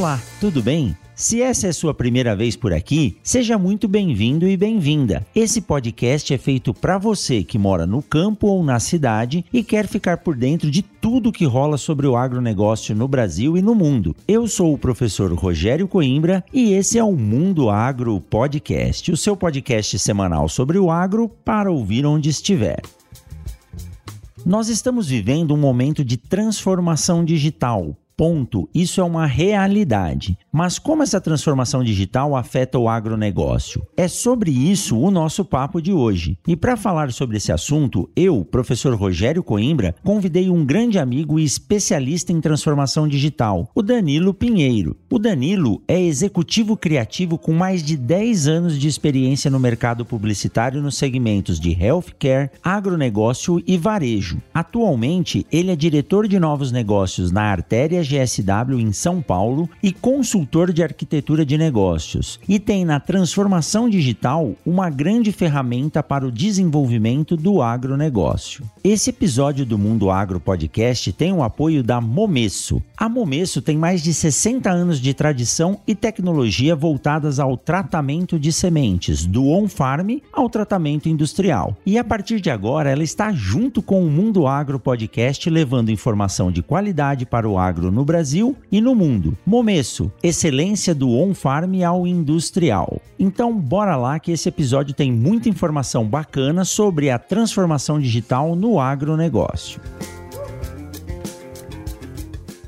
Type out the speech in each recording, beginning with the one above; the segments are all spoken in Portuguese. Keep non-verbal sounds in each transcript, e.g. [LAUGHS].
Olá, tudo bem? Se essa é sua primeira vez por aqui, seja muito bem-vindo e bem-vinda. Esse podcast é feito para você que mora no campo ou na cidade e quer ficar por dentro de tudo que rola sobre o agronegócio no Brasil e no mundo. Eu sou o professor Rogério Coimbra e esse é o Mundo Agro Podcast, o seu podcast semanal sobre o agro para ouvir onde estiver. Nós estamos vivendo um momento de transformação digital ponto, isso é uma realidade. Mas como essa transformação digital afeta o agronegócio? É sobre isso o nosso papo de hoje. E para falar sobre esse assunto, eu, professor Rogério Coimbra, convidei um grande amigo e especialista em transformação digital, o Danilo Pinheiro. O Danilo é executivo criativo com mais de 10 anos de experiência no mercado publicitário nos segmentos de healthcare, agronegócio e varejo. Atualmente, ele é diretor de novos negócios na Artéria GSW em São Paulo e consultor de arquitetura de negócios. E tem na transformação digital uma grande ferramenta para o desenvolvimento do agronegócio. Esse episódio do Mundo Agro Podcast tem o apoio da Momesso. A Momesso tem mais de 60 anos de tradição e tecnologia voltadas ao tratamento de sementes, do on-farm ao tratamento industrial. E a partir de agora, ela está junto com o Mundo Agro Podcast, levando informação de qualidade para o agro no Brasil e no mundo. Momesso, excelência do on-farm ao industrial. Então, bora lá que esse episódio tem muita informação bacana sobre a transformação digital no agronegócio.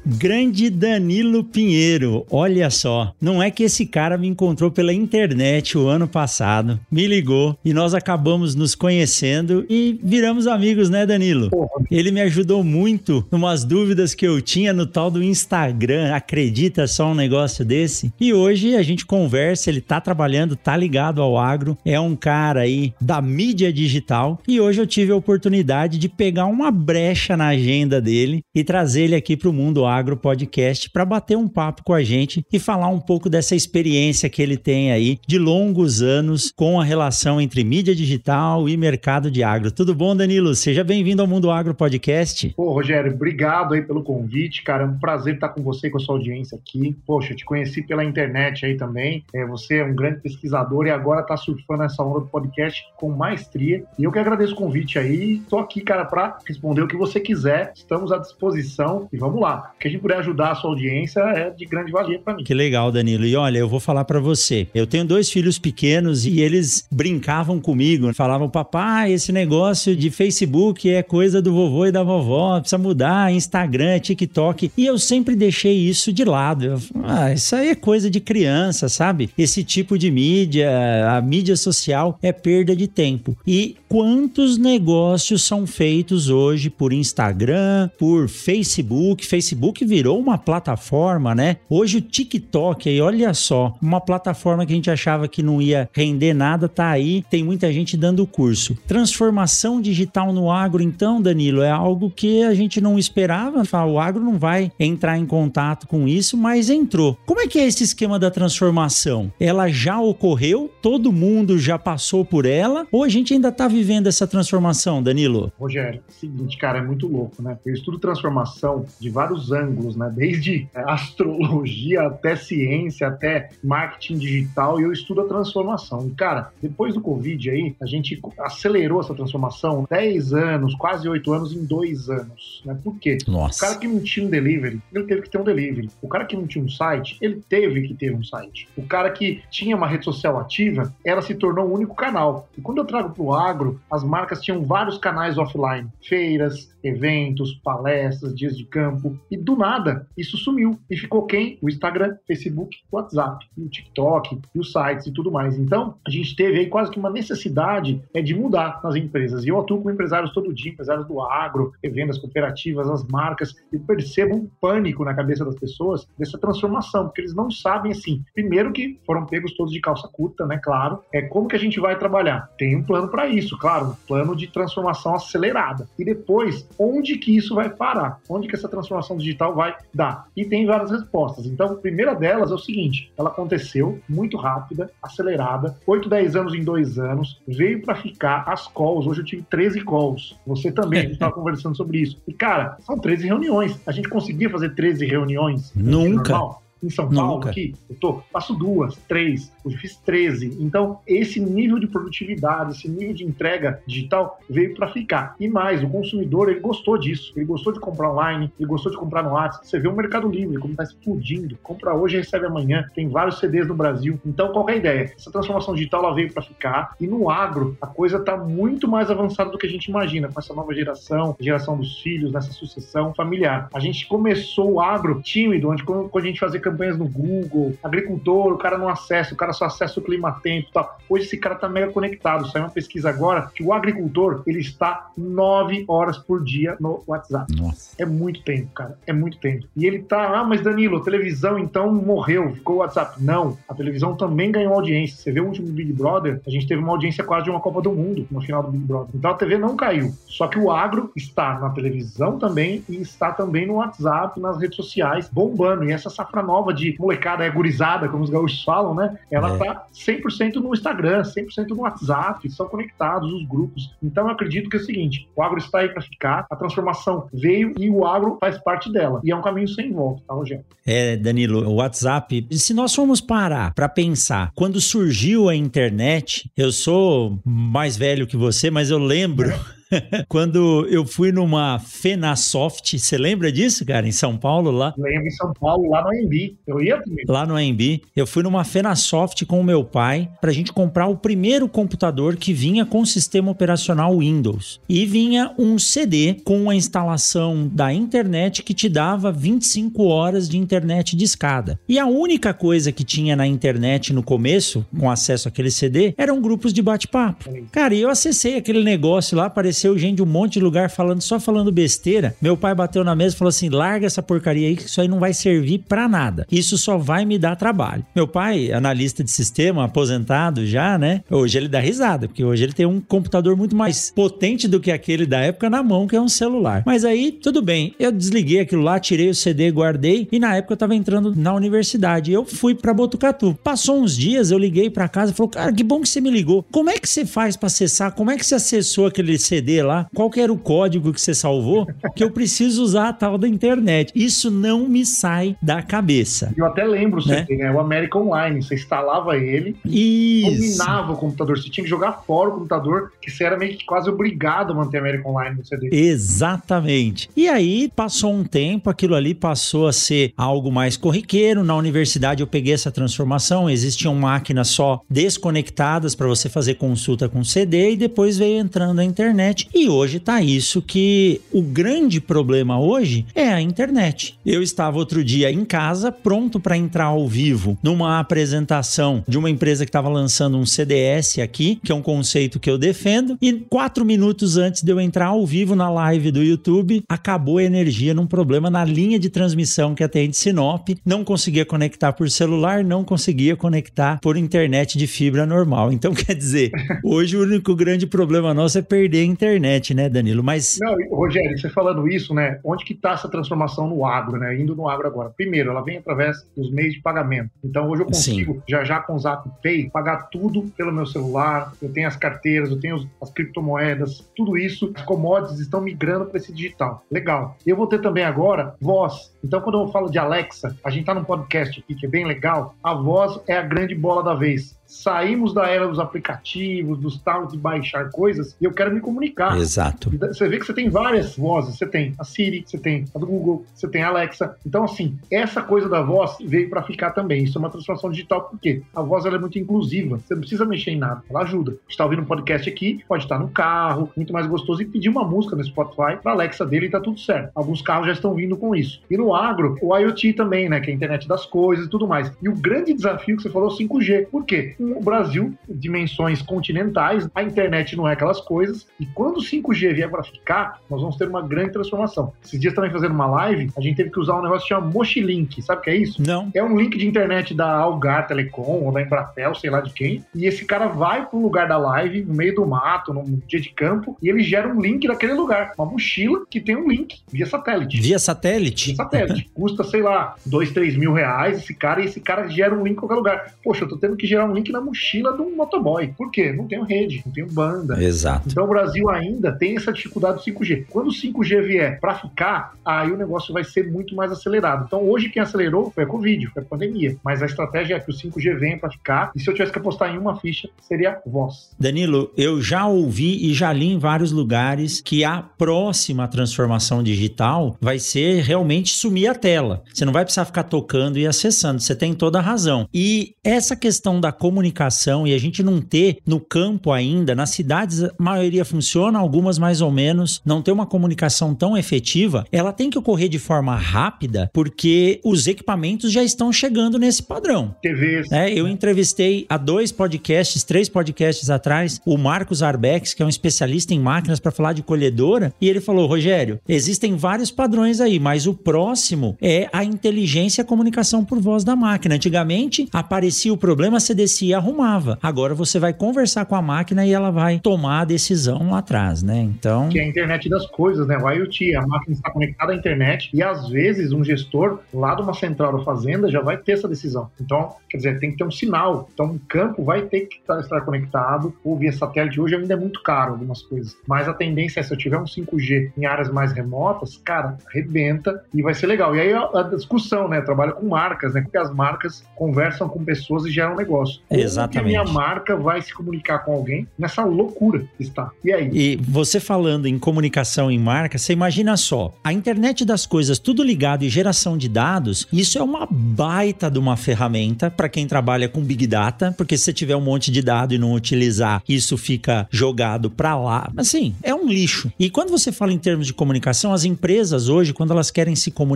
Grande Danilo Pinheiro, olha só, não é que esse cara me encontrou pela internet o ano passado, me ligou e nós acabamos nos conhecendo e viramos amigos, né, Danilo? Ele me ajudou muito numas dúvidas que eu tinha no tal do Instagram, acredita só um negócio desse? E hoje a gente conversa, ele tá trabalhando, tá ligado ao agro, é um cara aí da mídia digital e hoje eu tive a oportunidade de pegar uma brecha na agenda dele e trazer ele aqui pro mundo Agro Podcast para bater um papo com a gente e falar um pouco dessa experiência que ele tem aí de longos anos com a relação entre mídia digital e mercado de agro. Tudo bom, Danilo? Seja bem-vindo ao Mundo Agro Podcast. Pô, Rogério, obrigado aí pelo convite, cara. É um prazer estar com você e com a sua audiência aqui. Poxa, eu te conheci pela internet aí também. É, você é um grande pesquisador e agora está surfando essa onda do podcast com maestria. E eu que agradeço o convite aí. Estou aqui, cara, para responder o que você quiser. Estamos à disposição e vamos lá que a gente puder ajudar a sua audiência é de grande valia para mim. Que legal, Danilo. E olha, eu vou falar para você. Eu tenho dois filhos pequenos e eles brincavam comigo, falavam: "Papai, esse negócio de Facebook é coisa do vovô e da vovó, precisa mudar, Instagram, TikTok". E eu sempre deixei isso de lado. Eu, ah, isso aí é coisa de criança, sabe? Esse tipo de mídia, a mídia social é perda de tempo. E quantos negócios são feitos hoje por Instagram, por Facebook, Facebook Facebook virou uma plataforma, né? Hoje o TikTok aí, olha só, uma plataforma que a gente achava que não ia render nada, tá aí, tem muita gente dando curso. Transformação digital no agro, então, Danilo, é algo que a gente não esperava. O agro não vai entrar em contato com isso, mas entrou. Como é que é esse esquema da transformação? Ela já ocorreu? Todo mundo já passou por ela? Ou a gente ainda tá vivendo essa transformação, Danilo? Rogério, seguinte, cara, é muito louco, né? Eu estudo transformação de vários anos ângulos, né? Desde é, astrologia até ciência, até marketing digital, e eu estudo a transformação. E, cara, depois do Covid aí, a gente acelerou essa transformação 10 anos, quase 8 anos em 2 anos, né? Por quê? Nossa. O cara que não tinha um delivery, ele teve que ter um delivery. O cara que não tinha um site, ele teve que ter um site. O cara que tinha uma rede social ativa, ela se tornou um único canal. E quando eu trago para o agro, as marcas tinham vários canais offline, feiras, eventos, palestras, dias de campo, e do do nada, isso sumiu. E ficou quem? O Instagram, Facebook, WhatsApp, o TikTok, e os sites e tudo mais. Então, a gente teve aí quase que uma necessidade é, de mudar nas empresas. E eu atuo com empresários todo dia, empresários do agro, vendas cooperativas, as marcas, e percebo um pânico na cabeça das pessoas dessa transformação, porque eles não sabem assim. Primeiro que foram pegos todos de calça curta, né? Claro. É como que a gente vai trabalhar? Tem um plano para isso, claro, um plano de transformação acelerada. E depois, onde que isso vai parar? Onde que essa transformação digital vai dar? E tem várias respostas. Então, a primeira delas é o seguinte: ela aconteceu muito rápida, acelerada, 8, 10 anos em 2 anos, veio para ficar as calls. Hoje eu tive 13 calls. Você também, a gente estava [LAUGHS] conversando sobre isso. E, cara, são 13 reuniões. A gente conseguia fazer 13 reuniões? Nunca. Normal? Em São Paulo Nunca. aqui, eu tô, faço duas, três, hoje fiz 13. Então, esse nível de produtividade, esse nível de entrega digital veio para ficar. E mais, o consumidor, ele gostou disso. Ele gostou de comprar online, ele gostou de comprar no WhatsApp. Você vê o Mercado Livre, como tá explodindo. Compra hoje, recebe amanhã. Tem vários CDs no Brasil. Então, qual é a ideia? Essa transformação digital, ela veio para ficar. E no agro, a coisa tá muito mais avançada do que a gente imagina, com essa nova geração, geração dos filhos, nessa sucessão familiar. A gente começou o agro tímido, onde quando a gente fazia campanhas no Google, agricultor, o cara não acessa, o cara só acessa o clima-tempo e tal. Hoje esse cara tá mega conectado. Saiu uma pesquisa agora que o agricultor, ele está nove horas por dia no WhatsApp. Nossa. É muito tempo, cara. É muito tempo. E ele tá, ah, mas Danilo, a televisão então morreu, ficou o WhatsApp. Não, a televisão também ganhou audiência. Você vê o último Big Brother, a gente teve uma audiência quase de uma Copa do Mundo no final do Big Brother. Então a TV não caiu. Só que o agro está na televisão também e está também no WhatsApp, nas redes sociais, bombando. E essa safra nova de molecada gurizada, como os gaúchos falam, né? Ela é. tá 100% no Instagram, 100% no WhatsApp, são conectados os grupos. Então eu acredito que é o seguinte, o agro está aí para ficar, a transformação veio e o agro faz parte dela. E é um caminho sem volta, tá, Rogério? É, Danilo, o WhatsApp, se nós formos parar para pensar, quando surgiu a internet, eu sou mais velho que você, mas eu lembro... [LAUGHS] [LAUGHS] Quando eu fui numa Fenasoft, você lembra disso, cara, em São Paulo lá? Lembro em São Paulo, lá no AMB. Eu ia também. Lá no AMB. Eu fui numa Fenasoft com o meu pai pra gente comprar o primeiro computador que vinha com o sistema operacional Windows. E vinha um CD com a instalação da internet que te dava 25 horas de internet de escada. E a única coisa que tinha na internet no começo, com acesso àquele CD, eram grupos de bate-papo. Cara, e eu acessei aquele negócio lá, parecia apareceu gente de um monte de lugar falando, só falando besteira. Meu pai bateu na mesa e falou assim: larga essa porcaria aí, que isso aí não vai servir para nada. Isso só vai me dar trabalho. Meu pai, analista de sistema, aposentado já, né? Hoje ele dá risada, porque hoje ele tem um computador muito mais potente do que aquele da época na mão, que é um celular. Mas aí, tudo bem. Eu desliguei aquilo lá, tirei o CD, guardei, e na época eu tava entrando na universidade. Eu fui para Botucatu. Passou uns dias, eu liguei para casa e falou: Cara, que bom que você me ligou. Como é que você faz para acessar? Como é que você acessou aquele CD? Lá qual que era o código que você salvou, que eu preciso usar a tal da internet. Isso não me sai da cabeça. Eu até lembro, né? Você, né? O American Online, você instalava ele, Isso. dominava o computador, você tinha que jogar fora o computador, que você era meio que quase obrigado a manter American Online no CD. Exatamente. E aí passou um tempo, aquilo ali passou a ser algo mais corriqueiro. Na universidade eu peguei essa transformação, existiam máquinas só desconectadas para você fazer consulta com CD e depois veio entrando a internet E hoje tá isso que o grande problema hoje é a internet. Eu estava outro dia em casa, pronto para entrar ao vivo numa apresentação de uma empresa que estava lançando um CDS aqui, que é um conceito que eu defendo, e quatro minutos antes de eu entrar ao vivo na live do YouTube, acabou a energia num problema na linha de transmissão que atende Sinop, não conseguia conectar por celular, não conseguia conectar por internet de fibra normal. Então, [LAUGHS] quer dizer, hoje o único grande problema nosso é perder a internet internet, né, Danilo? Mas. Não, Rogério, você falando isso, né? Onde que está essa transformação no agro, né? Indo no agro agora. Primeiro, ela vem através dos meios de pagamento. Então, hoje eu consigo, Sim. já já com o Zap Pay, pagar tudo pelo meu celular. Eu tenho as carteiras, eu tenho as criptomoedas, tudo isso. As commodities estão migrando para esse digital. Legal. Eu vou ter também agora voz. Então, quando eu falo de Alexa, a gente tá num podcast aqui que é bem legal. A voz é a grande bola da vez saímos da era dos aplicativos, dos tal de baixar coisas, e eu quero me comunicar. Exato. Você vê que você tem várias vozes. Você tem a Siri, você tem a do Google, você tem a Alexa. Então, assim, essa coisa da voz veio para ficar também. Isso é uma transformação digital, porque a voz ela é muito inclusiva. Você não precisa mexer em nada, ela ajuda. Você está ouvindo um podcast aqui, pode estar no carro, muito mais gostoso, e pedir uma música no Spotify para Alexa dele e tá tudo certo. Alguns carros já estão vindo com isso. E no agro, o IoT também, né? Que é a internet das coisas e tudo mais. E o grande desafio que você falou é o 5G. Por quê? O Brasil, dimensões continentais, a internet não é aquelas coisas. E quando o 5G vier para ficar, nós vamos ter uma grande transformação. Esses dias também fazendo uma live, a gente teve que usar um negócio que chama Mochilink. Sabe o que é isso? Não. É um link de internet da Algar Telecom ou da Embratel, sei lá de quem. E esse cara vai um lugar da live, no meio do mato, num dia de campo, e ele gera um link daquele lugar. Uma mochila que tem um link via satélite. Via satélite? Via satélite. Custa, sei lá, dois, três mil reais esse cara, e esse cara gera um link em qualquer lugar. Poxa, eu tô tendo que gerar um link na mochila de um motoboy. Por quê? Não tenho rede, não tenho banda. Exato. Então o Brasil ainda tem essa dificuldade do 5G. Quando o 5G vier para ficar, aí o negócio vai ser muito mais acelerado. Então hoje quem acelerou foi a Covid, foi a pandemia. Mas a estratégia é que o 5G venha para ficar. E se eu tivesse que apostar em uma ficha, seria voz. Danilo, eu já ouvi e já li em vários lugares que a próxima transformação digital vai ser realmente sumir a tela. Você não vai precisar ficar tocando e acessando. Você tem toda a razão. E essa questão da comunicação e a gente não ter no campo ainda, nas cidades a maioria funciona, algumas mais ou menos, não ter uma comunicação tão efetiva, ela tem que ocorrer de forma rápida, porque os equipamentos já estão chegando nesse padrão. TVs. É, eu entrevistei há dois podcasts, três podcasts atrás, o Marcos Arbex, que é um especialista em máquinas para falar de colhedora, e ele falou: Rogério, existem vários padrões aí, mas o próximo é a inteligência e a comunicação por voz da máquina. Antigamente aparecia o problema, você descia e arrumava. Agora você vai conversar com a máquina e ela vai tomar a decisão lá atrás, né? Então. Que é a internet das coisas, né? O IoT, a máquina está conectada à internet e às vezes um gestor lá de uma central da fazenda já vai ter essa decisão. Então, quer dizer, tem que ter um sinal. Então, um campo vai ter que estar conectado ou via satélite. Hoje ainda é muito caro algumas coisas. Mas a tendência é, se eu tiver um 5G em áreas mais remotas, cara, arrebenta e vai ser legal. E aí a, discussão, né? Trabalha com marcas, né? Porque as marcas conversam com pessoas e geram negócio. Exatamente. Como que a minha marca vai se comunicar com alguém nessa loucura que está. E aí? E você falando em comunicação em marca, você imagina só, a internet das coisas, tudo ligado e geração de dados, isso é uma baita de uma ferramenta para quem trabalha com Big Data, porque se você tiver um monte de dado e não utilizar, isso fica jogado para lá. Assim, é um lixo. E quando você fala em termos de comunicação, as empresas hoje, quando elas querem se comunicar,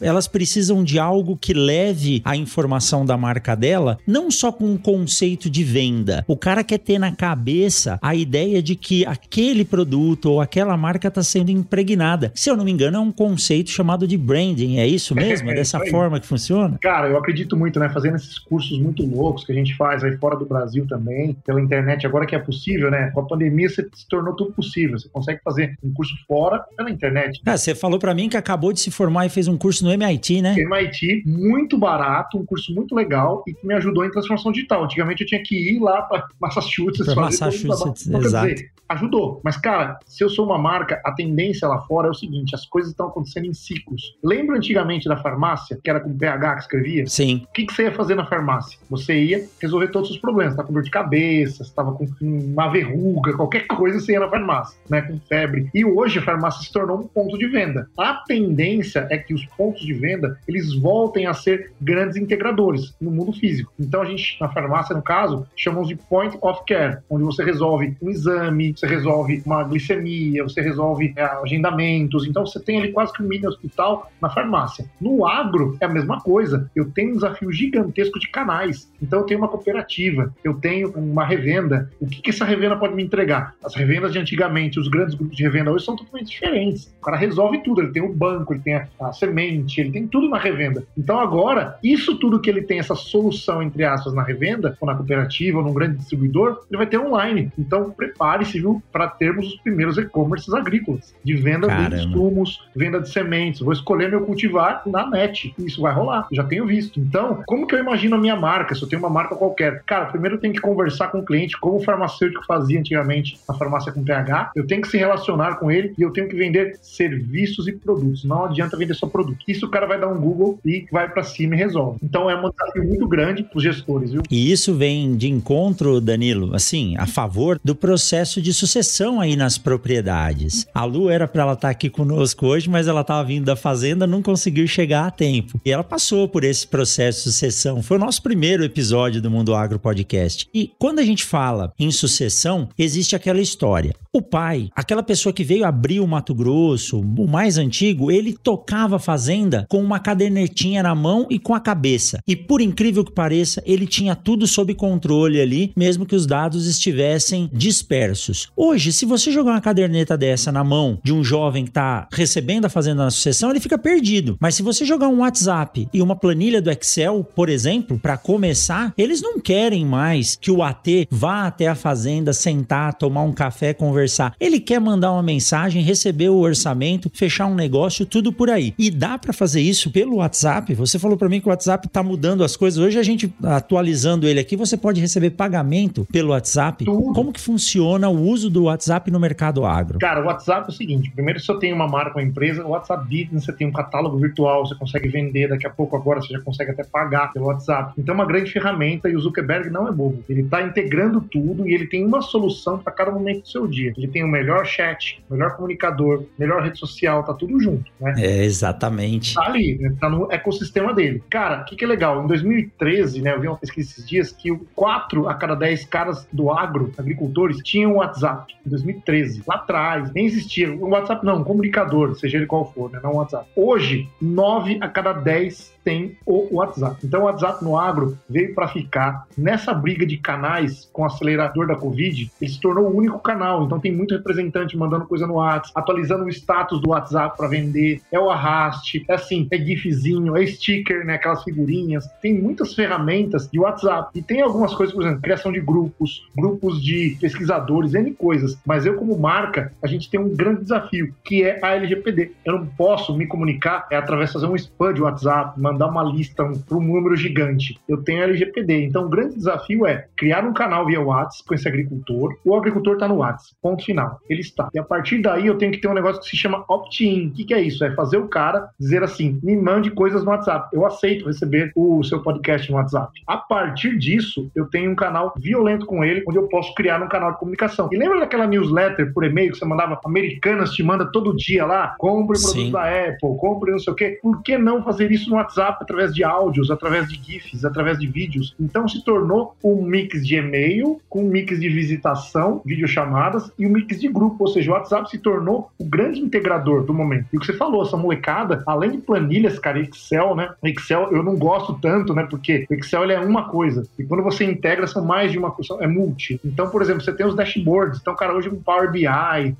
elas precisam de algo que leve a informação da marca dela, não só com um conceito de venda. O cara quer ter na cabeça a ideia de que aquele produto ou aquela marca está sendo impregnada. Se eu não me engano, é um conceito chamado de branding. É isso mesmo? É [LAUGHS] dessa forma que funciona? Cara, eu acredito muito, né? Fazendo esses cursos muito loucos que a gente faz aí fora do Brasil também, pela internet, agora que é possível, né? Com a pandemia se tornou tudo possível. Você consegue fazer um curso fora pela internet. Ah, você falou para mim que acabou de se formar fez um curso no MIT, né? MIT, muito barato, um curso muito legal e que me ajudou em transformação digital. Antigamente eu tinha que ir lá para Massachusetts pra fazer Massachusetts, então, exato. Dizer, ajudou. Mas, cara, se eu sou uma marca, a tendência lá fora é o seguinte: as coisas estão acontecendo em ciclos. Lembra antigamente da farmácia, que era com PH que escrevia? Sim. O que, que você ia fazer na farmácia? Você ia resolver todos os problemas. Tá com dor de cabeça, você tava com uma verruga, qualquer coisa, você ia na farmácia, né? Com febre. E hoje a farmácia se tornou um ponto de venda. A tendência é que os pontos de venda eles voltem a ser grandes integradores no mundo físico. Então a gente, na farmácia, no caso, chamamos de point of care, onde você resolve um exame, você resolve uma glicemia, você resolve é, agendamentos. Então você tem ali quase que um mini hospital na farmácia. No agro é a mesma coisa. Eu tenho um desafio gigantesco de canais. Então eu tenho uma cooperativa, eu tenho uma revenda. O que, que essa revenda pode me entregar? As revendas de antigamente, os grandes grupos de revenda hoje são totalmente diferentes. O cara resolve tudo. Ele tem o banco, ele tem a, a semente, ele tem tudo na revenda. Então agora, isso tudo que ele tem, essa solução, entre aspas, na revenda, ou na cooperativa, ou num grande distribuidor, ele vai ter online. Então prepare-se, viu, para termos os primeiros e-commerces agrícolas, de venda Caramba. de insumos, venda de sementes. Vou escolher meu cultivar na net. Isso vai rolar, já tenho visto. Então, como que eu imagino a minha marca, se eu tenho uma marca qualquer? Cara, primeiro eu tenho que conversar com o cliente, como o farmacêutico fazia antigamente na farmácia com PH, eu tenho que se relacionar com ele e eu tenho que vender serviços e produtos. Não adianta vender produto. Isso o cara vai dar um Google e vai para cima e resolve. Então é um desafio muito grande para os gestores, viu? E E isso vem de encontro, Danilo, assim, a favor do processo de sucessão aí nas propriedades. A Lu era para ela estar tá aqui conosco hoje, mas ela estava vindo da fazenda, não conseguiu chegar a tempo. E ela passou por esse processo de sucessão. Foi o nosso primeiro episódio do Mundo Agro Podcast. E quando a gente fala em sucessão, existe aquela história. O pai, aquela pessoa que veio abrir o Mato Grosso, o mais antigo, ele tocava a fazenda com uma cadernetinha na mão e com a cabeça. E por incrível que pareça, ele tinha tudo sob controle ali, mesmo que os dados estivessem dispersos. Hoje, se você jogar uma caderneta dessa na mão de um jovem que está recebendo a fazenda na sucessão, ele fica perdido. Mas se você jogar um WhatsApp e uma planilha do Excel, por exemplo, para começar, eles não querem mais que o AT vá até a fazenda, sentar, tomar um café, conversar. Ele quer mandar uma mensagem, receber o orçamento, fechar um negócio, tudo por aí. E dá para fazer isso pelo WhatsApp. Você falou para mim que o WhatsApp está mudando as coisas. Hoje a gente atualizando ele aqui, você pode receber pagamento pelo WhatsApp. Tudo. Como que funciona o uso do WhatsApp no mercado agro? Cara, o WhatsApp é o seguinte: primeiro, se eu tenho uma marca, uma empresa, o WhatsApp Business, você tem um catálogo virtual, você consegue vender, daqui a pouco agora você já consegue até pagar pelo WhatsApp. Então é uma grande ferramenta e o Zuckerberg não é bobo. Ele está integrando tudo e ele tem uma solução para cada momento do seu dia. Ele tem o melhor chat, melhor comunicador, melhor rede social, tá tudo junto, né? É, exatamente. Tá ali, né? tá no ecossistema dele. Cara, o que, que é legal? Em 2013, né, eu vi uma pesquisa esses dias que 4 a cada 10 caras do agro, agricultores, tinham WhatsApp. Em 2013, lá atrás, nem existia. O WhatsApp não, um comunicador, seja ele qual for, né? Não WhatsApp. Hoje, 9 a cada 10 tem o WhatsApp. Então, o WhatsApp no agro veio para ficar. Nessa briga de canais com o acelerador da Covid, ele se tornou o único canal. Então, tem muito representante mandando coisa no WhatsApp, atualizando o status do WhatsApp para vender. É o arraste, é assim, é GIFzinho, é sticker, né? Aquelas figurinhas. Tem muitas ferramentas de WhatsApp. E tem algumas coisas, por exemplo, criação de grupos, grupos de pesquisadores, N coisas. Mas eu, como marca, a gente tem um grande desafio, que é a LGPD. Eu não posso me comunicar é, através de fazer um spam de WhatsApp, mandar uma lista para um, número gigante. Eu tenho LGPD. Então, o grande desafio é criar um canal via WhatsApp com esse agricultor. O agricultor está no WhatsApp. Ponto final. Ele está. E a partir daí, eu tenho que ter um negócio que se chama opt-in. O que, que é isso? É fazer o cara dizer assim: me mande coisas no WhatsApp. Eu aceito receber o seu podcast no WhatsApp. A partir disso, eu tenho um canal violento com ele, onde eu posso criar um canal de comunicação. E lembra daquela newsletter por e-mail que você mandava? Americanas te manda todo dia lá, compre o produto da Apple, compre não sei o quê. Por que não fazer isso no WhatsApp? WhatsApp através de áudios, através de GIFs, através de vídeos. Então se tornou um mix de e-mail com um mix de visitação, videochamadas e um mix de grupo. Ou seja, o WhatsApp se tornou o grande integrador do momento. E o que você falou, essa molecada, além de planilhas, cara, Excel, né? Excel eu não gosto tanto, né? Porque Excel ele é uma coisa. E quando você integra, são mais de uma coisa, é multi. Então, por exemplo, você tem os dashboards. Então, cara, hoje com Power BI,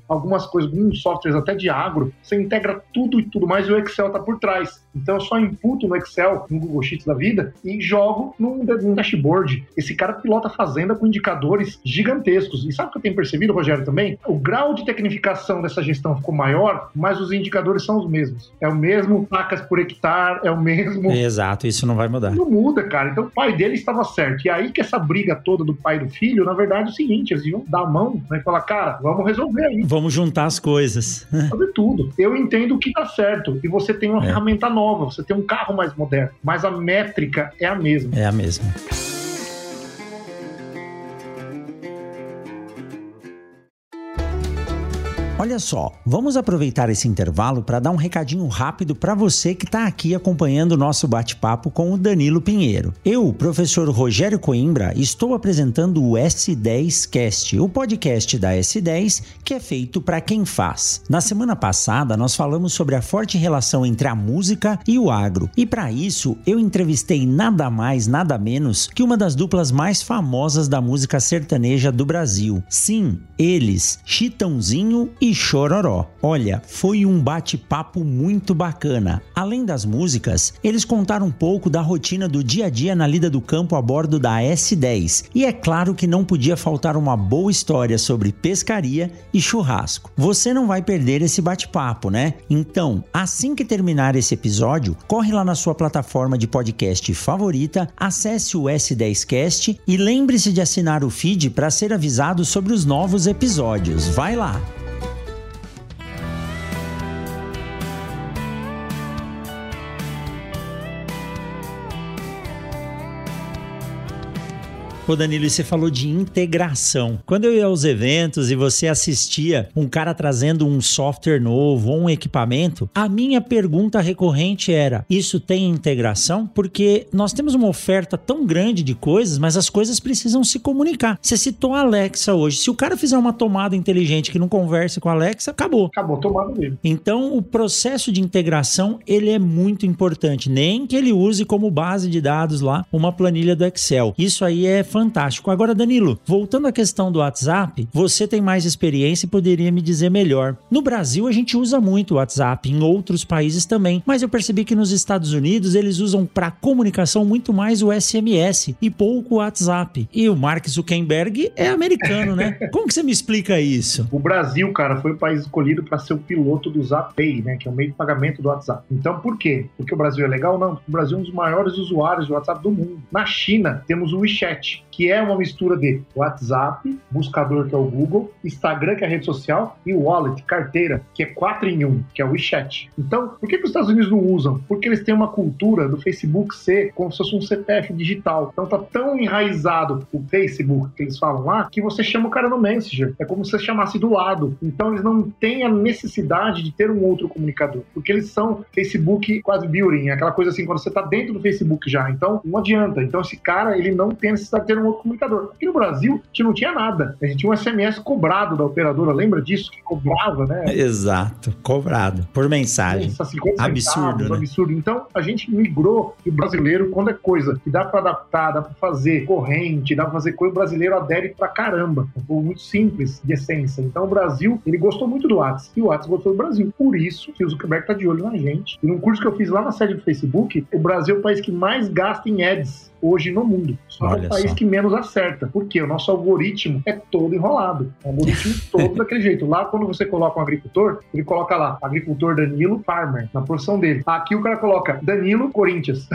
algumas coisas, alguns softwares até de agro, você integra tudo e tudo mais e o Excel tá por trás. Então, eu só imputo no Excel, no Google Sheets da vida, e jogo num, num dashboard. Esse cara pilota a fazenda com indicadores gigantescos. E sabe o que eu tenho percebido, Rogério, também? O grau de tecnificação dessa gestão ficou maior, mas os indicadores são os mesmos. É o mesmo placas por hectare, é o mesmo. Exato, isso não vai mudar. Não muda, cara. Então o pai dele estava certo. E aí que essa briga toda do pai e do filho, na verdade, é o seguinte: eles iam dar a mão né, e falar, cara, vamos resolver aí. Vamos juntar as coisas. Fazer tudo. Eu entendo o que tá certo. E você tem uma é. ferramenta nova, você tem um carro mais moderno mas a métrica é a mesma. É a mesma. Olha só, vamos aproveitar esse intervalo para dar um recadinho rápido para você que está aqui acompanhando o nosso bate-papo com o Danilo Pinheiro. Eu, professor Rogério Coimbra, estou apresentando o S10 Cast, o podcast da S10 que é feito para quem faz. Na semana passada, nós falamos sobre a forte relação entre a música e o agro. E para isso, eu entrevistei nada mais, nada menos que uma das duplas mais famosas da música sertaneja do Brasil. Sim, eles, Chitãozinho e Chororó. Olha, foi um bate-papo muito bacana. Além das músicas, eles contaram um pouco da rotina do dia a dia na lida do campo a bordo da S10. E é claro que não podia faltar uma boa história sobre pescaria e churrasco. Você não vai perder esse bate-papo, né? Então, assim que terminar esse episódio, corre lá na sua plataforma de podcast favorita, acesse o S10cast e lembre-se de assinar o feed para ser avisado sobre os novos episódios. Vai lá! Pô, Danilo, você falou de integração. Quando eu ia aos eventos e você assistia um cara trazendo um software novo ou um equipamento, a minha pergunta recorrente era: isso tem integração? Porque nós temos uma oferta tão grande de coisas, mas as coisas precisam se comunicar. Você citou a Alexa hoje. Se o cara fizer uma tomada inteligente que não converse com a Alexa, acabou. Acabou tomada dele. Então, o processo de integração, ele é muito importante. Nem que ele use como base de dados lá uma planilha do Excel. Isso aí é fantástico. Agora, Danilo, voltando à questão do WhatsApp, você tem mais experiência e poderia me dizer melhor. No Brasil, a gente usa muito o WhatsApp, em outros países também, mas eu percebi que nos Estados Unidos eles usam para comunicação muito mais o SMS e pouco o WhatsApp. E o Mark Zuckerberg é americano, né? [LAUGHS] Como que você me explica isso? O Brasil, cara, foi o país escolhido para ser o piloto do Zapay, né? Que é o meio de pagamento do WhatsApp. Então, por quê? Porque o Brasil é legal? Não. O Brasil é um dos maiores usuários de WhatsApp do mundo. Na China, temos o WeChat, que é uma mistura de WhatsApp, buscador que é o Google, Instagram que é a rede social e Wallet, carteira, que é 4 em 1, que é o WeChat. Então, por que, que os Estados Unidos não usam? Porque eles têm uma cultura do Facebook ser como se fosse um CPF digital. Então tá tão enraizado o Facebook que eles falam lá que você chama o cara no Messenger. É como se você chamasse do lado. Então eles não têm a necessidade de ter um outro comunicador, porque eles são Facebook quase building, aquela coisa assim quando você tá dentro do Facebook já. Então não adianta. Então esse cara ele não tem necessidade de ter um outro comunicador. Aqui no Brasil, a gente não tinha nada. A gente tinha um SMS cobrado da operadora, lembra disso? Que cobrava, né? Exato, cobrado. Por mensagem. Isso, 50 Absurdo, centavos, né? absurdo. Então, a gente migrou e o brasileiro, quando é coisa que dá pra adaptar, dá pra fazer corrente, dá pra fazer coisa, o brasileiro adere pra caramba. É um povo muito simples de essência. Então, o Brasil, ele gostou muito do WhatsApp e o WhatsApp gostou do Brasil. Por isso que o Zuckerberg tá de olho na gente. E num curso que eu fiz lá na sede do Facebook, o Brasil é o país que mais gasta em ads hoje no mundo. Só é Olha o país só. que menos acerta. Porque o nosso algoritmo é todo enrolado. É um algoritmo [LAUGHS] todo daquele jeito. Lá, quando você coloca um agricultor, ele coloca lá, agricultor Danilo Farmer, na porção dele. Aqui o cara coloca Danilo Corinthians.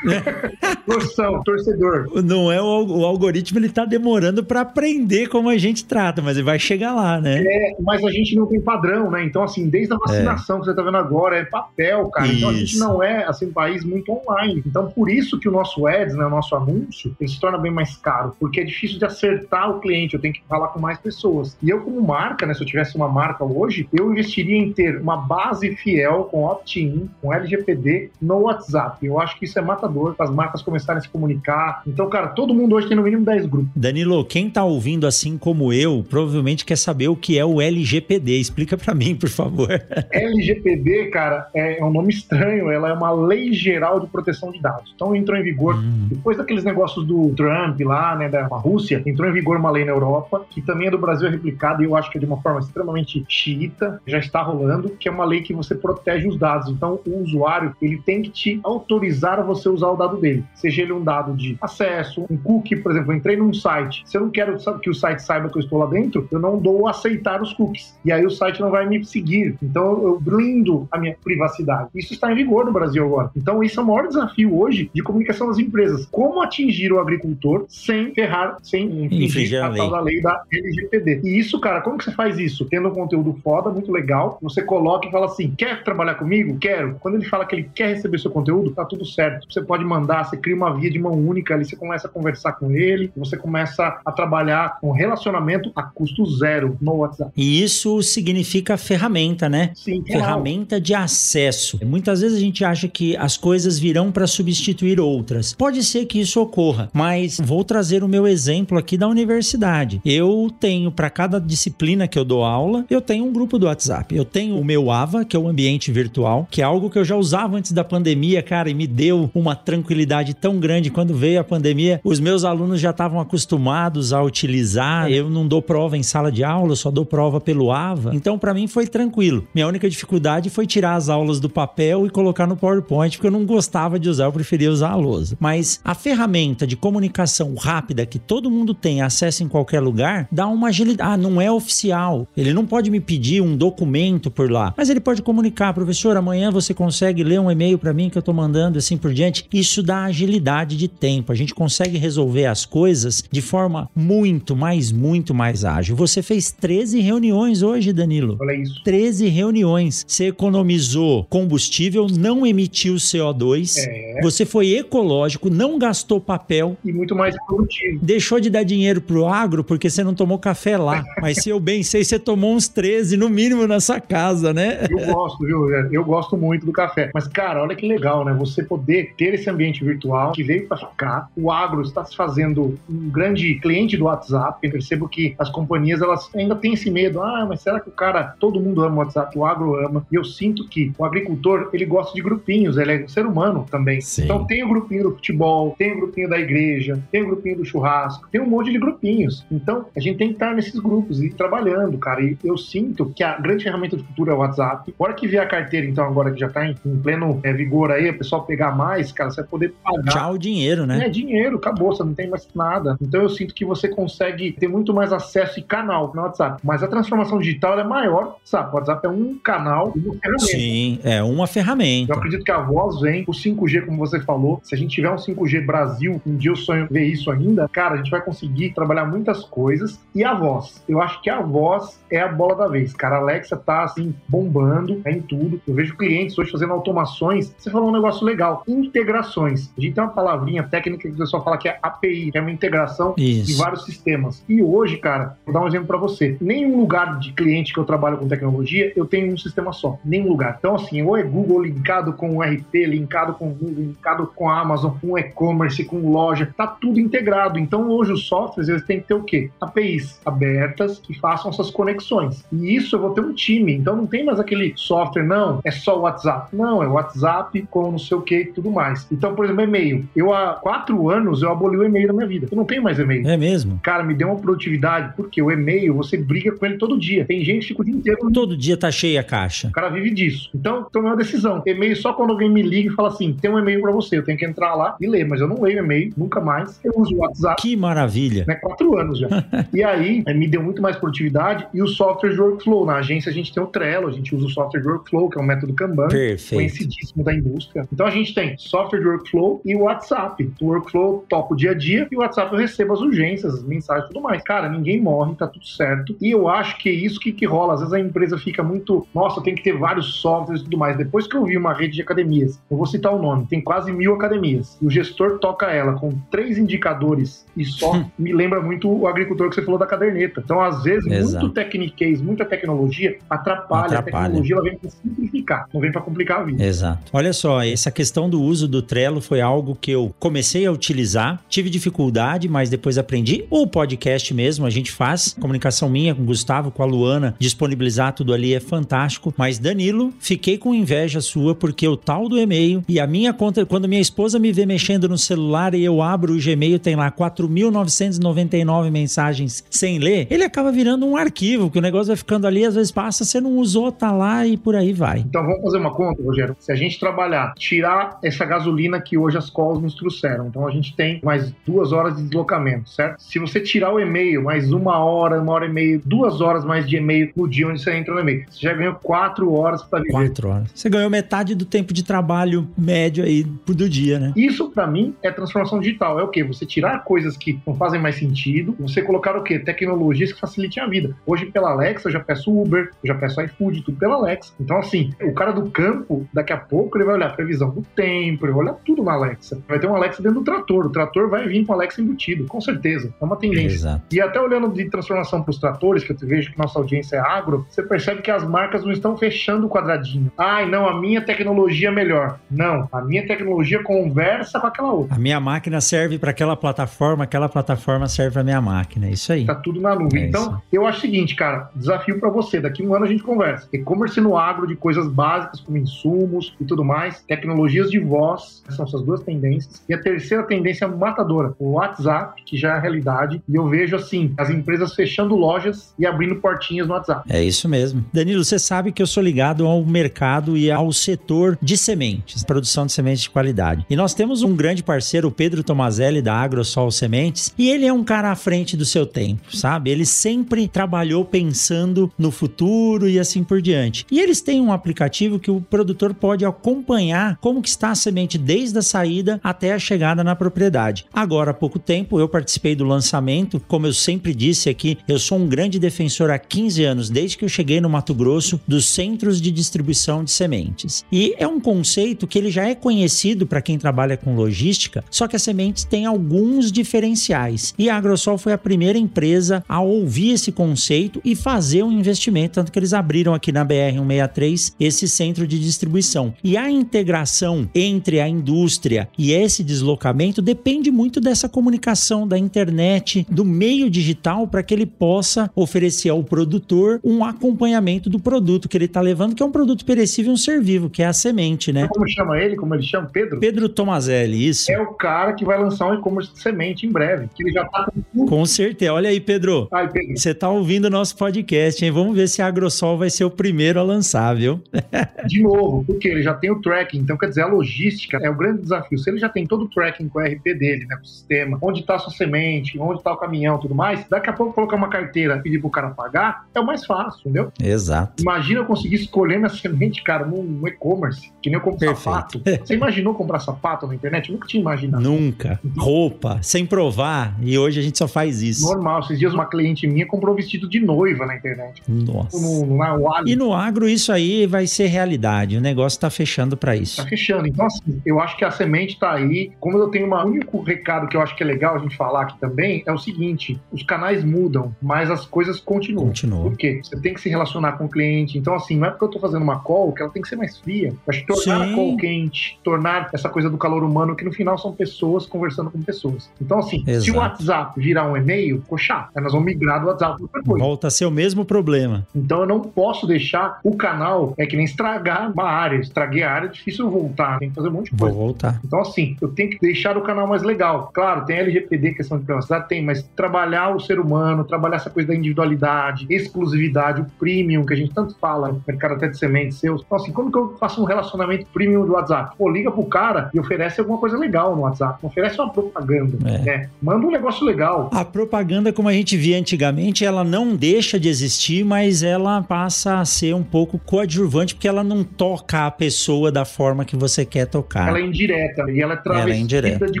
[LAUGHS] porção, torcedor. Não é o, o algoritmo, ele tá demorando pra aprender como a gente trata, mas ele vai chegar lá, né? É, mas a gente não tem padrão, né? Então, assim, desde a vacinação que você tá vendo agora, é papel, cara. Então a gente Isso. não é, assim, um país muito online. Então, por isso que o nosso ads, né, o nosso anúncio, ele se torna bem mais caro, porque é difícil de acertar o cliente, eu tenho que falar com mais pessoas. E eu, como marca, né, se eu tivesse uma marca hoje, eu investiria em ter uma base fiel com opt-in, com LGPD no WhatsApp. Eu acho que isso é matador para as marcas começarem a se comunicar. Então, cara, todo mundo hoje tem no mínimo 10 grupos. Danilo, quem tá ouvindo assim como eu, provavelmente quer saber o que é o LGPD. Explica pra mim, por favor. [LAUGHS] LGPD, cara, é um nome estranho, ela é uma lei geral de proteção de dados. Então entrou em vigor, Hum. depois daqueles negócios do Trump lá, né, da Rússia, entrou em vigor uma lei na Europa, que também é do Brasil replicada, e eu acho que é de uma forma extremamente xiita, já está rolando, que é uma lei que você protege os dados. Então o usuário, ele tem que te autorizar a você usar o dado dele. Seja ele um dado de acesso, um cookie, por exemplo, eu entrei num site, se eu não quero que o site saiba que eu estou lá dentro, eu não dou aceitar os cookies. E aí o site não vai me seguir. Então eu blindo a minha privacidade. Isso está em vigor no Brasil agora. Então isso é o maior desafio hoje de comunicação das empresas. Como atingir o agricultor sem ferrar, sem Infringir infringir a tal da lei da LGPD. E isso, cara, como que você faz isso? Tendo um conteúdo foda, muito legal, você coloca e fala assim, quer trabalhar comigo? Quero. Quando ele fala que ele quer receber seu conteúdo, tá tudo certo. Você pode mandar, você cria uma via de mão única ali, você começa a conversar com ele, você começa a trabalhar um relacionamento a custo zero no WhatsApp. E isso significa ferramenta, né? Sim. Ferramenta de acesso. Muitas vezes a gente acha que as coisas virão para substituir outras. Pode ser que isso ocorra, mas vou trazer o meu exemplo aqui da universidade. Eu tenho para cada disciplina que eu dou aula, eu tenho um grupo do WhatsApp. Eu tenho o meu AVA, que é o ambiente virtual, que é algo que eu já usava antes da pandemia, cara, e me deu uma tranquilidade tão grande quando veio a pandemia. Os meus alunos já estavam acostumados a utilizar. Eu não dou prova em sala de aula, eu só dou prova pelo AVA. Então, para mim foi tranquilo. Minha única dificuldade foi tirar as aulas do papel e colocar no PowerPoint, porque eu não gostava de usar, eu preferia usar a lousa. Mas a ferramenta de comunicação rápida que todo mundo tem acesso em qualquer lugar dá uma agilidade. Ah, não é oficial. Ele não pode me pedir um documento por lá, mas ele pode comunicar, professor, amanhã você consegue ler um e-mail para mim que eu tô mandando assim por diante. Isso dá agilidade de tempo. A gente consegue resolver as coisas de forma muito, mais, muito mais ágil. Você fez 13 reuniões hoje, Danilo. Olha isso. 13 reuniões. Você economizou combustível, não emitiu CO2. É. Você foi ecológico, não gastou papel. E muito mais produtivo. Motivo. Deixou de dar dinheiro pro agro porque você não tomou café lá. Mas se eu bem sei, você tomou uns 13 no mínimo na sua casa, né? Eu gosto, viu? Eu gosto muito do café. Mas, cara, olha que legal, né? Você poder ter esse ambiente virtual que veio para ficar. O agro está se fazendo um grande cliente do WhatsApp. Eu percebo que as companhias elas ainda têm esse medo. Ah, mas será que o cara, todo mundo ama o WhatsApp, o agro ama. E eu sinto que o agricultor, ele gosta de grupinhos, ele é um ser humano também. Sim. Então tem o grupinho do futebol, tem o grupinho da igreja, tem o grupinho do churrasco, tem um monte de grupinhos. Então a gente tem que estar nesses grupos e trabalhando, cara. E eu sinto que a grande ferramenta do futuro é o WhatsApp. Hora que vier a carteira, então, agora que já tá em, em pleno é, vigor aí, o pessoal pegar mais, cara, você vai poder pagar. O dinheiro, né? É dinheiro, acabou, você não tem mais nada. Então eu sinto que você consegue ter muito mais acesso e canal no WhatsApp. Mas a transformação digital é maior, sabe? O WhatsApp é um canal, uma ferramenta. Sim, é uma ferramenta. Eu acredito que a voz vem, o 5G, como você falou. Se a gente tiver um 5G Brasil, um dia eu sonho ver isso ainda, cara, a gente vai conseguir trabalhar muitas coisas. E a voz. Eu acho que a voz é a bola da vez, cara. A Alexa tá assim, bombando é em tudo. Eu vejo clientes hoje fazendo automações. Você falou um negócio legal: integrações. A gente tem uma palavrinha técnica que o pessoal fala que é API, que é uma integração isso. de vários sistemas. E hoje, cara, vou dar um exemplo para você. Nenhum lugar de cliente que eu trabalho com tecnologia, eu tenho um sistema só. Nenhum lugar. Então, assim, ou é Google linkado com o RP, linkado com o Google, linkado com a Amazon, com e-commerce, com loja, tá tudo integrado. Então, hoje os softwares, eles têm que ter o quê? APIs abertas que façam essas conexões. E isso eu vou ter um time. Então, não tem mais aquele software, não, é só o WhatsApp. Não, é WhatsApp com não sei o que e tudo mais. Então, por exemplo, e-mail. Eu, há quatro anos, eu aboli o e-mail na minha vida. Eu não tenho mais e-mail. É mesmo? Cara, me deu uma produtividade, porque o e-mail, você briga com ele todo dia. Tem gente que fica o dia inteiro. Todo dia tá cheia a caixa. O cara vive disso. Então, tomei uma decisão. E-mail só quando alguém me liga e fala assim: tem um e-mail pra você. Eu tenho que entrar lá e ler, mas eu não leio e-mail, nunca mais. Eu uso o WhatsApp. Que maravilha. Né, quatro anos já. [LAUGHS] e aí, me deu muito mais produtividade e o software de workflow. Na agência, a gente tem o Trello, a gente usa o software de workflow, que é um método Kanban. Perfeito. Conhecidíssimo da indústria. Então, a gente tem software de workflow e o WhatsApp. O workflow toca o dia a dia e o WhatsApp eu recebo as urgências, as mensagens e tudo mais. Cara, ninguém morre, tá tudo certo. E eu acho que é isso que, que rola. Às vezes a empresa fica muito, nossa, tem que ter vários softwares e tudo mais. Depois que eu vi uma rede de academias, eu vou citar o nome, tem quase mil academias. E o gestor toca ela com três indicadores e só hum. me lembra muito o agricultor que você falou da caderneta. Então, às vezes, Exato. muito tecniquez, muita tecnologia atrapalha. atrapalha. A tecnologia ela vem para simplificar, não vem para complicar a vida. Exato. Olha só, essa questão do uso do Trello foi algo que eu comecei a utilizar, tive dificuldade, mas depois aprendi. O podcast mesmo, a gente faz comunicação minha com o Gustavo, com a Luana, disponibilizar tudo ali é fantástico. Mas Danilo, fiquei com inveja sua porque o tal do e-mail e a minha conta, quando minha esposa me vê mexendo no celular e eu abro o Gmail, tem lá 4.999 mensagens sem ler, ele acaba virando um arquivo, que o negócio vai ficando ali, às vezes passa, você não usou, tá lá e por aí vai. Então vamos fazer uma conta, Rogério. Se a gente trabalhar, tirar essa gasolina que hoje as calls nos trouxeram, então a gente tem mais duas horas de deslocamento, certo? Se você tirar o e-mail, mais uma hora, uma hora e meia, duas horas mais de e-mail no dia onde você entra no e-mail, você já ganhou quatro horas para viver. Quatro horas. Você ganhou metade do tempo de trabalho médio aí do dia, né? Isso para mim é transformação digital. É o quê? Você tirar coisas que não fazem mais sentido, você colocar o quê? Tecnologias que facilitem a vida. Hoje pela Alexa eu já peço Uber, eu já peço iFood, tudo pela Alexa. Então assim, o cara do campo, daqui a pouco ele vai olhar a previsão do tempo, ele vai olhar tudo na Alexa. Vai ter um Alexa dentro do trator, o trator vai vir com o Alexa embutido, com certeza. É uma tendência. Exato. E até olhando de transformação para os tratores, que eu vejo que nossa audiência é agro, você percebe que as marcas não estão fechando o quadradinho. Ai, não, a minha tecnologia é melhor. Não, a minha tecnologia conversa com aquela outra. A minha máquina serve para aquela plataforma, aquela plataforma serve para minha máquina. É isso aí. Tá tudo na nuvem. É então, isso. eu acho o seguinte, cara, desafio para você. Daqui um ano a gente conversa. E-commerce no agro de coisas básicas como insumos e tudo mais, tecnologias de voz, são essas duas tendências. E a terceira tendência matadora, o WhatsApp, que já é a realidade. E eu vejo assim, as empresas fechando lojas e abrindo portinhas no WhatsApp. É isso mesmo. Danilo, você sabe que eu sou ligado ao mercado e ao setor de sementes, produção de sementes de qualidade. E nós temos um grande parceiro, o Pedro Tomazelli, da AgroSol Sementes, e ele é um cara à frente do seu tempo, sabe? Ele sempre trabalhou pensando no futuro e assim por diante. E eles têm um aplicativo que o produtor pode acompanhar como que está a semente desde a saída até a chegada na propriedade. Agora, há pouco tempo, eu participei do lançamento, como eu sempre disse aqui, eu sou um grande defensor há 15 anos, desde que eu cheguei no Mato Grosso, dos centros de distribuição de sementes. E é um conceito que ele já é conhecido para quem trabalha com logística, só que as sementes têm algum alguns diferenciais. E a Agrosol foi a primeira empresa a ouvir esse conceito e fazer um investimento, tanto que eles abriram aqui na BR 163 esse centro de distribuição. E a integração entre a indústria e esse deslocamento depende muito dessa comunicação da internet, do meio digital, para que ele possa oferecer ao produtor um acompanhamento do produto que ele está levando, que é um produto perecível e um ser vivo, que é a semente, né? Como chama ele? Como ele chama? Pedro? Pedro Tomazelli, isso. É o cara que vai lançar um e-commerce semente em breve, que ele já tá com Com certeza. Olha aí, Pedro. Ai, Pedro. Você tá ouvindo o nosso podcast, hein? Vamos ver se a Agrosol vai ser o primeiro a lançar, viu? [LAUGHS] de novo, porque ele já tem o tracking, então quer dizer, a logística é o grande desafio. Se ele já tem todo o tracking com o RP dele, né, com o sistema, onde está a sua semente, onde está o caminhão tudo mais, daqui a pouco colocar uma carteira e pedir pro cara pagar, é o mais fácil, entendeu? Exato. Imagina eu conseguir escolher minha semente, cara, num e-commerce, que nem eu compro Perfeito. sapato. Você imaginou comprar sapato na internet? Eu nunca tinha imaginado. Nunca. Roupa, sem provar, e hoje a gente só faz isso. Normal. Esses dias uma cliente minha comprou vestido de noiva na internet. Nossa. No, no, no, e no agro isso aí vai ser realidade. O negócio está fechando para isso. Está fechando. Então, assim, eu acho que a semente está aí. Como eu tenho um único recado que eu acho que é legal a gente falar aqui também, é o seguinte: os canais mudam, mas as coisas continuam. Continuam. Por quê? Você tem que se relacionar com o cliente. Então, assim, não é porque eu estou fazendo uma call que ela tem que ser mais fria. Acho que tornar Sim. a call quente, tornar essa coisa do calor humano, que no final são pessoas conversando com pessoas. Então, assim, Exato. se o WhatsApp virar um e-mail, ficou chato. Nós vamos migrar do WhatsApp para outra coisa. Volta a ser o mesmo problema. Então, eu não posso deixar o canal, é que nem estragar uma área. Estraguei a área, é difícil eu voltar. Tem que fazer um monte de coisa. Vou voltar. Então, assim, eu tenho que deixar o canal mais legal. Claro, tem LGPD, questão de privacidade, tem, mas trabalhar o ser humano, trabalhar essa coisa da individualidade, exclusividade, o premium, que a gente tanto fala no mercado até de sementes seus. Então, assim, como que eu faço um relacionamento premium do WhatsApp? Pô, liga pro cara e oferece alguma coisa legal no WhatsApp. Não oferece uma propaganda. É. Né? Manda um negócio legal. A propaganda, como a gente via antigamente, ela não deixa de existir, mas ela passa a ser um pouco coadjuvante, porque ela não toca a pessoa da forma que você quer tocar. Ela é indireta e ela é travestida ela é de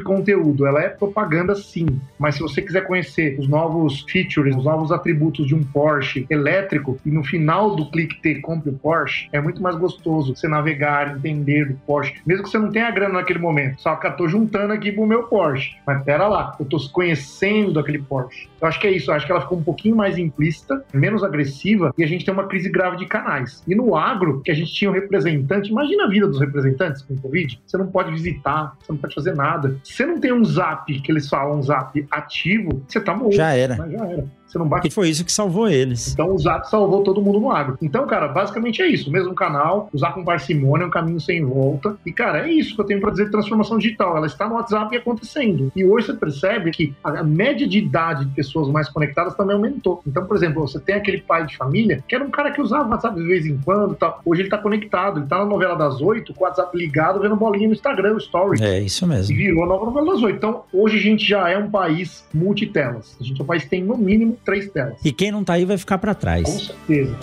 conteúdo. Ela é propaganda sim, mas se você quiser conhecer os novos features, os novos atributos de um Porsche elétrico e no final do clique ter compre o Porsche, é muito mais gostoso você navegar, entender do Porsche, mesmo que você não tenha a grana naquele momento. Só que eu tô juntando aqui pro meu Porsche. Mas pera lá, eu tô conhecendo aquele Porsche. Eu acho que é isso, eu acho que ela ficou um pouquinho mais implícita, menos agressiva, e a gente tem uma crise grave de canais. E no agro, que a gente tinha um representante, imagina a vida dos representantes com o Covid, você não pode visitar, você não pode fazer nada. Você não tem um zap, que eles falam, um zap ativo, você tá morto. Já era. já era. Você não bate. E foi isso que salvou eles. Então o Zap salvou todo mundo no agro. Então, cara, basicamente é isso. O mesmo canal, usar com parcimônia, é um caminho sem volta. E, cara, é isso que eu tenho para dizer de transformação digital. Ela está no WhatsApp e acontecendo. E hoje você percebe que a média de idade de pessoas mais conectadas também aumentou. Então, por exemplo, você tem aquele pai de família que era um cara que usava o WhatsApp de vez em quando tal. Hoje ele está conectado. Ele tá na novela das oito, com o WhatsApp ligado, vendo bolinha no Instagram, no Story. É, isso mesmo. E virou a nova novela das oito. Então, hoje a gente já é um país multitelas. A gente é um país que tem no mínimo três telas. E quem não tá aí vai ficar para trás. Com certeza.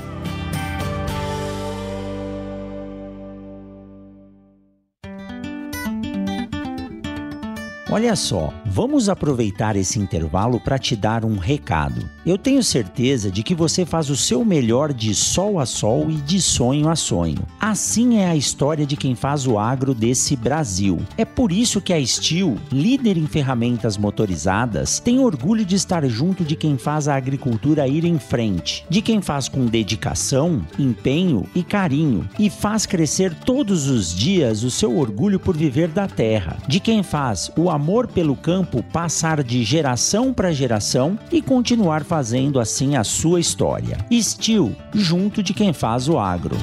Olha só, vamos aproveitar esse intervalo para te dar um recado. Eu tenho certeza de que você faz o seu melhor de sol a sol e de sonho a sonho. Assim é a história de quem faz o agro desse Brasil. É por isso que a Steel, líder em ferramentas motorizadas, tem orgulho de estar junto de quem faz a agricultura ir em frente, de quem faz com dedicação, empenho e carinho e faz crescer todos os dias o seu orgulho por viver da terra, de quem faz o amor pelo campo passar de geração para geração e continuar fazendo assim a sua história. Steel, junto de quem faz o agro.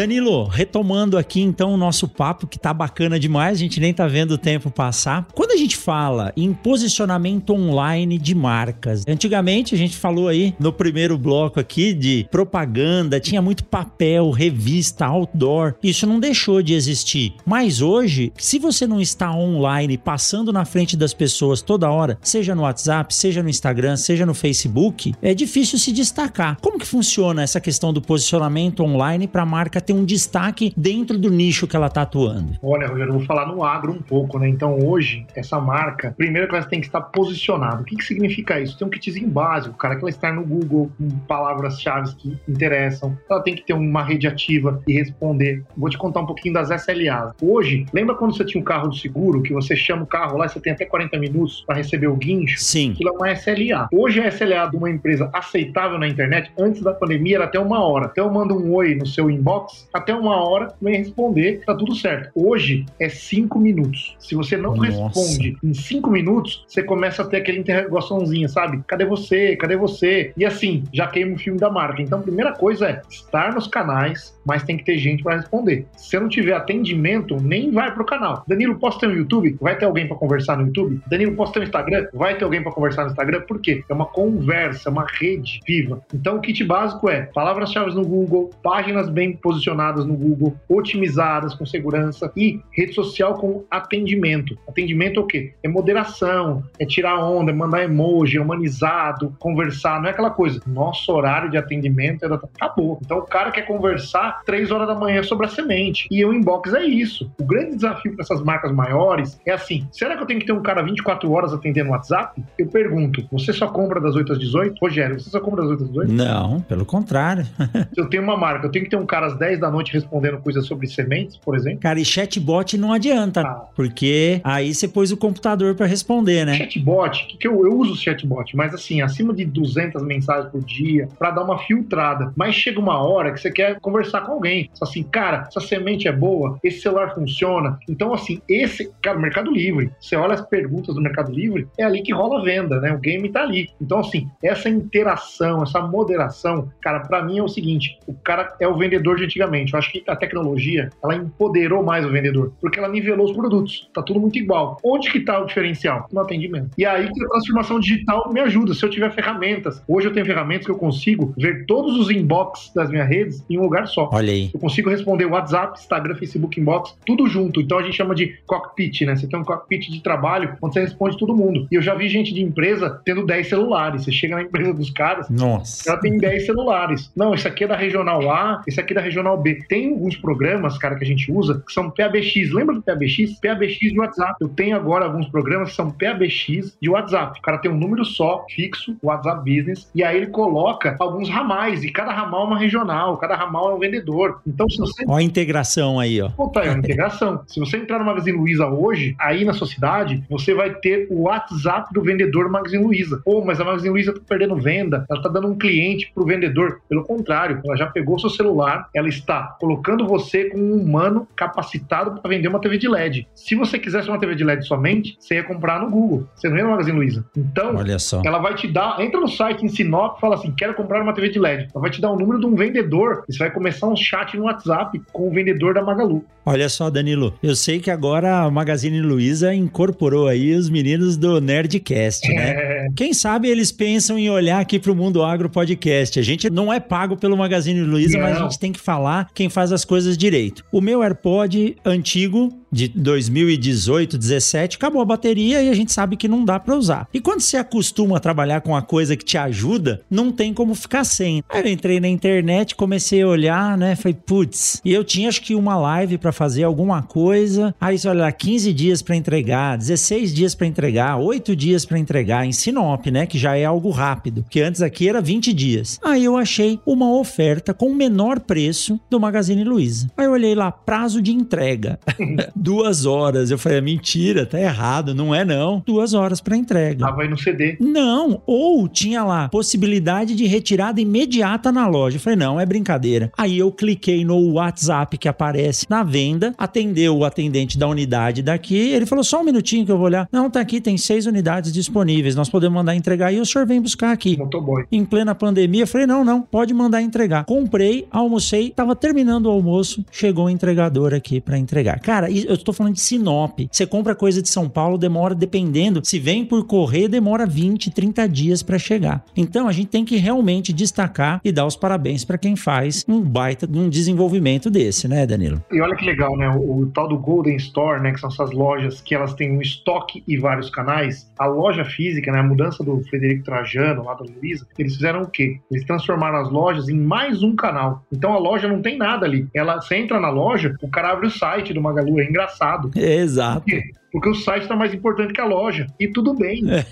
Danilo, retomando aqui então o nosso papo que tá bacana demais, a gente nem tá vendo o tempo passar. Quando a gente fala em posicionamento online de marcas, antigamente a gente falou aí no primeiro bloco aqui de propaganda, tinha muito papel, revista, outdoor. Isso não deixou de existir. Mas hoje, se você não está online, passando na frente das pessoas toda hora, seja no WhatsApp, seja no Instagram, seja no Facebook, é difícil se destacar. Como que funciona essa questão do posicionamento online para a marca ter um destaque dentro do nicho que ela está atuando? Olha, Rogério, eu vou falar no agro um pouco, né? Então hoje, essa marca, primeiro que ela tem que estar posicionada. O que, que significa isso? Tem um kitzinho básico, cara, que ela está no Google com palavras-chave que interessam. Ela tem que ter uma rede ativa e responder. Vou te contar um pouquinho das SLAs. Hoje, lembra quando você tinha um carro do seguro, que você chama o carro lá e você tem até 40 minutos para receber o guincho? Sim. Aquilo é uma SLA. Hoje a SLA de uma empresa aceitável na internet, antes da pandemia, era até uma hora. Então eu mando um oi no seu inbox, até uma hora vem responder, tá tudo certo. Hoje é cinco minutos. Se você não Nossa. responde em cinco minutos, você começa a ter aquele interrogaçãozinha, sabe? Cadê você? Cadê você? E assim, já queima o filme da marca. Então, a primeira coisa é estar nos canais, mas tem que ter gente para responder. Se não tiver atendimento, nem vai pro canal. Danilo, posso ter um YouTube? Vai ter alguém para conversar no YouTube? Danilo, posso ter um Instagram? Vai ter alguém para conversar no Instagram? Por quê? É uma conversa, é uma rede viva. Então, o kit básico é palavras-chave no Google, páginas bem posicionadas no Google, otimizadas com segurança e rede social com atendimento. Atendimento é o quê? É moderação, é tirar onda, é mandar emoji, é humanizado, conversar. Não é aquela coisa. Nosso horário de atendimento é acabou. Então, o cara quer conversar três horas da manhã sobre a semente. E o inbox é isso. O grande desafio para essas marcas maiores é assim: será que eu tenho que ter um cara 24 horas atendendo o WhatsApp? Eu pergunto: você só compra das 8 às 18? Rogério, você só compra das 8 às 18? Não, pelo contrário. Se [LAUGHS] eu tenho uma marca, eu tenho que ter um cara às 10 da noite respondendo coisas sobre sementes, por exemplo? Cara, e chatbot não adianta, ah. porque aí você pôs o computador para responder, né? Chatbot, que, que eu, eu uso chatbot, mas assim, acima de 200 mensagens por dia, para dar uma filtrada. Mas chega uma hora que você quer conversar com alguém. Assim, cara, essa semente é boa, esse celular funciona. Então, assim, esse, cara, Mercado Livre, você olha as perguntas do Mercado Livre, é ali que rola a venda, né? O game tá ali. Então, assim, essa interação, essa moderação, cara, para mim é o seguinte: o cara é o vendedor de antigamente. Eu acho que a tecnologia, ela empoderou mais o vendedor, porque ela nivelou os produtos. Tá tudo muito igual. Onde que tá o diferencial? No atendimento. E aí que a transformação digital me ajuda. Se eu tiver ferramentas, hoje eu tenho ferramentas que eu consigo ver todos os inbox das minhas redes em um lugar só. Olha aí. Eu consigo responder WhatsApp, Instagram, Facebook Inbox, tudo junto. Então a gente chama de cockpit, né? Você tem um cockpit de trabalho onde você responde todo mundo. E eu já vi gente de empresa tendo 10 celulares. Você chega na empresa dos caras, Nossa. ela tem 10 celulares. Não, esse aqui é da regional A, esse aqui é da regional B. Tem alguns programas, cara, que a gente usa que são PABX. Lembra do PABX? PABX de WhatsApp. Eu tenho agora alguns programas que são PABX de WhatsApp. O cara tem um número só, fixo, WhatsApp Business, e aí ele coloca alguns ramais, e cada ramal é uma regional, cada ramal é um vendedor. Então, se você. Olha a integração aí, ó. Puta, é uma [LAUGHS] integração. se você entrar no Magazine Luiza hoje, aí na sua cidade, você vai ter o WhatsApp do vendedor do Magazine Luiza. Pô, mas a Magazine Luiza tá perdendo venda, ela tá dando um cliente pro vendedor. Pelo contrário, ela já pegou seu celular, ela está colocando você como um humano capacitado para vender uma TV de LED. Se você quisesse uma TV de LED somente, você ia comprar no Google. Você não ia no Magazine Luiza. Então, Olha só. ela vai te dar, entra no site em Sinop e fala assim: quero comprar uma TV de LED. Ela vai te dar o número de um vendedor. E você vai começar um chat no WhatsApp com o vendedor da Magalu. Olha só, Danilo, eu sei que agora a Magazine Luiza incorporou aí os meninos do Nerdcast, né? [LAUGHS] É. Quem sabe eles pensam em olhar aqui para o Mundo Agro Podcast. A gente não é pago pelo Magazine Luiza, não. mas a gente tem que falar quem faz as coisas direito. O meu AirPod antigo, de 2018, 17, acabou a bateria e a gente sabe que não dá para usar. E quando você acostuma a trabalhar com uma coisa que te ajuda, não tem como ficar sem. Aí eu entrei na internet, comecei a olhar, né? Falei, putz, e eu tinha acho que uma live para fazer alguma coisa. Aí você olha lá, 15 dias para entregar, 16 dias para entregar, 8 dias para entregar em Sinop, né? Que já é algo rápido, que antes aqui era 20 dias. Aí eu achei uma oferta com o menor preço do Magazine Luiza. Aí eu olhei lá, prazo de entrega. [LAUGHS] Duas horas. Eu falei, é mentira, tá errado, não é não. Duas horas para entrega. Tava aí no CD. Não, ou tinha lá possibilidade de retirada imediata na loja. Eu falei, não, é brincadeira. Aí eu cliquei no WhatsApp que aparece na venda, atendeu o atendente da unidade daqui, ele falou, só um minutinho que eu vou olhar. Não, tá aqui, tem seis unidades disponíveis, nós podemos mandar entregar e o senhor vem buscar aqui. Motoboy. Em plena pandemia, eu falei, não, não, pode mandar entregar. Comprei, almocei, tava terminando o almoço, chegou o entregador aqui para entregar. Cara, eu estou falando de Sinop. Você compra coisa de São Paulo, demora, dependendo, se vem por correio, demora 20, 30 dias para chegar. Então a gente tem que realmente destacar e dar os parabéns para quem faz um baita de um desenvolvimento desse, né, Danilo? E olha que legal, né? O, o, tal do Golden Store, né? Que são essas lojas que elas têm um estoque e vários canais. A loja física, né? A mudança do Frederico Trajano, lá da Luiza, eles fizeram o quê? Eles transformaram as lojas em mais um canal. Então a loja não tem nada ali. Ela, você entra na loja, o cara abre o site do Magalu, é engraçado. Exato. Por quê? porque o site está mais importante que a loja. E tudo bem. É.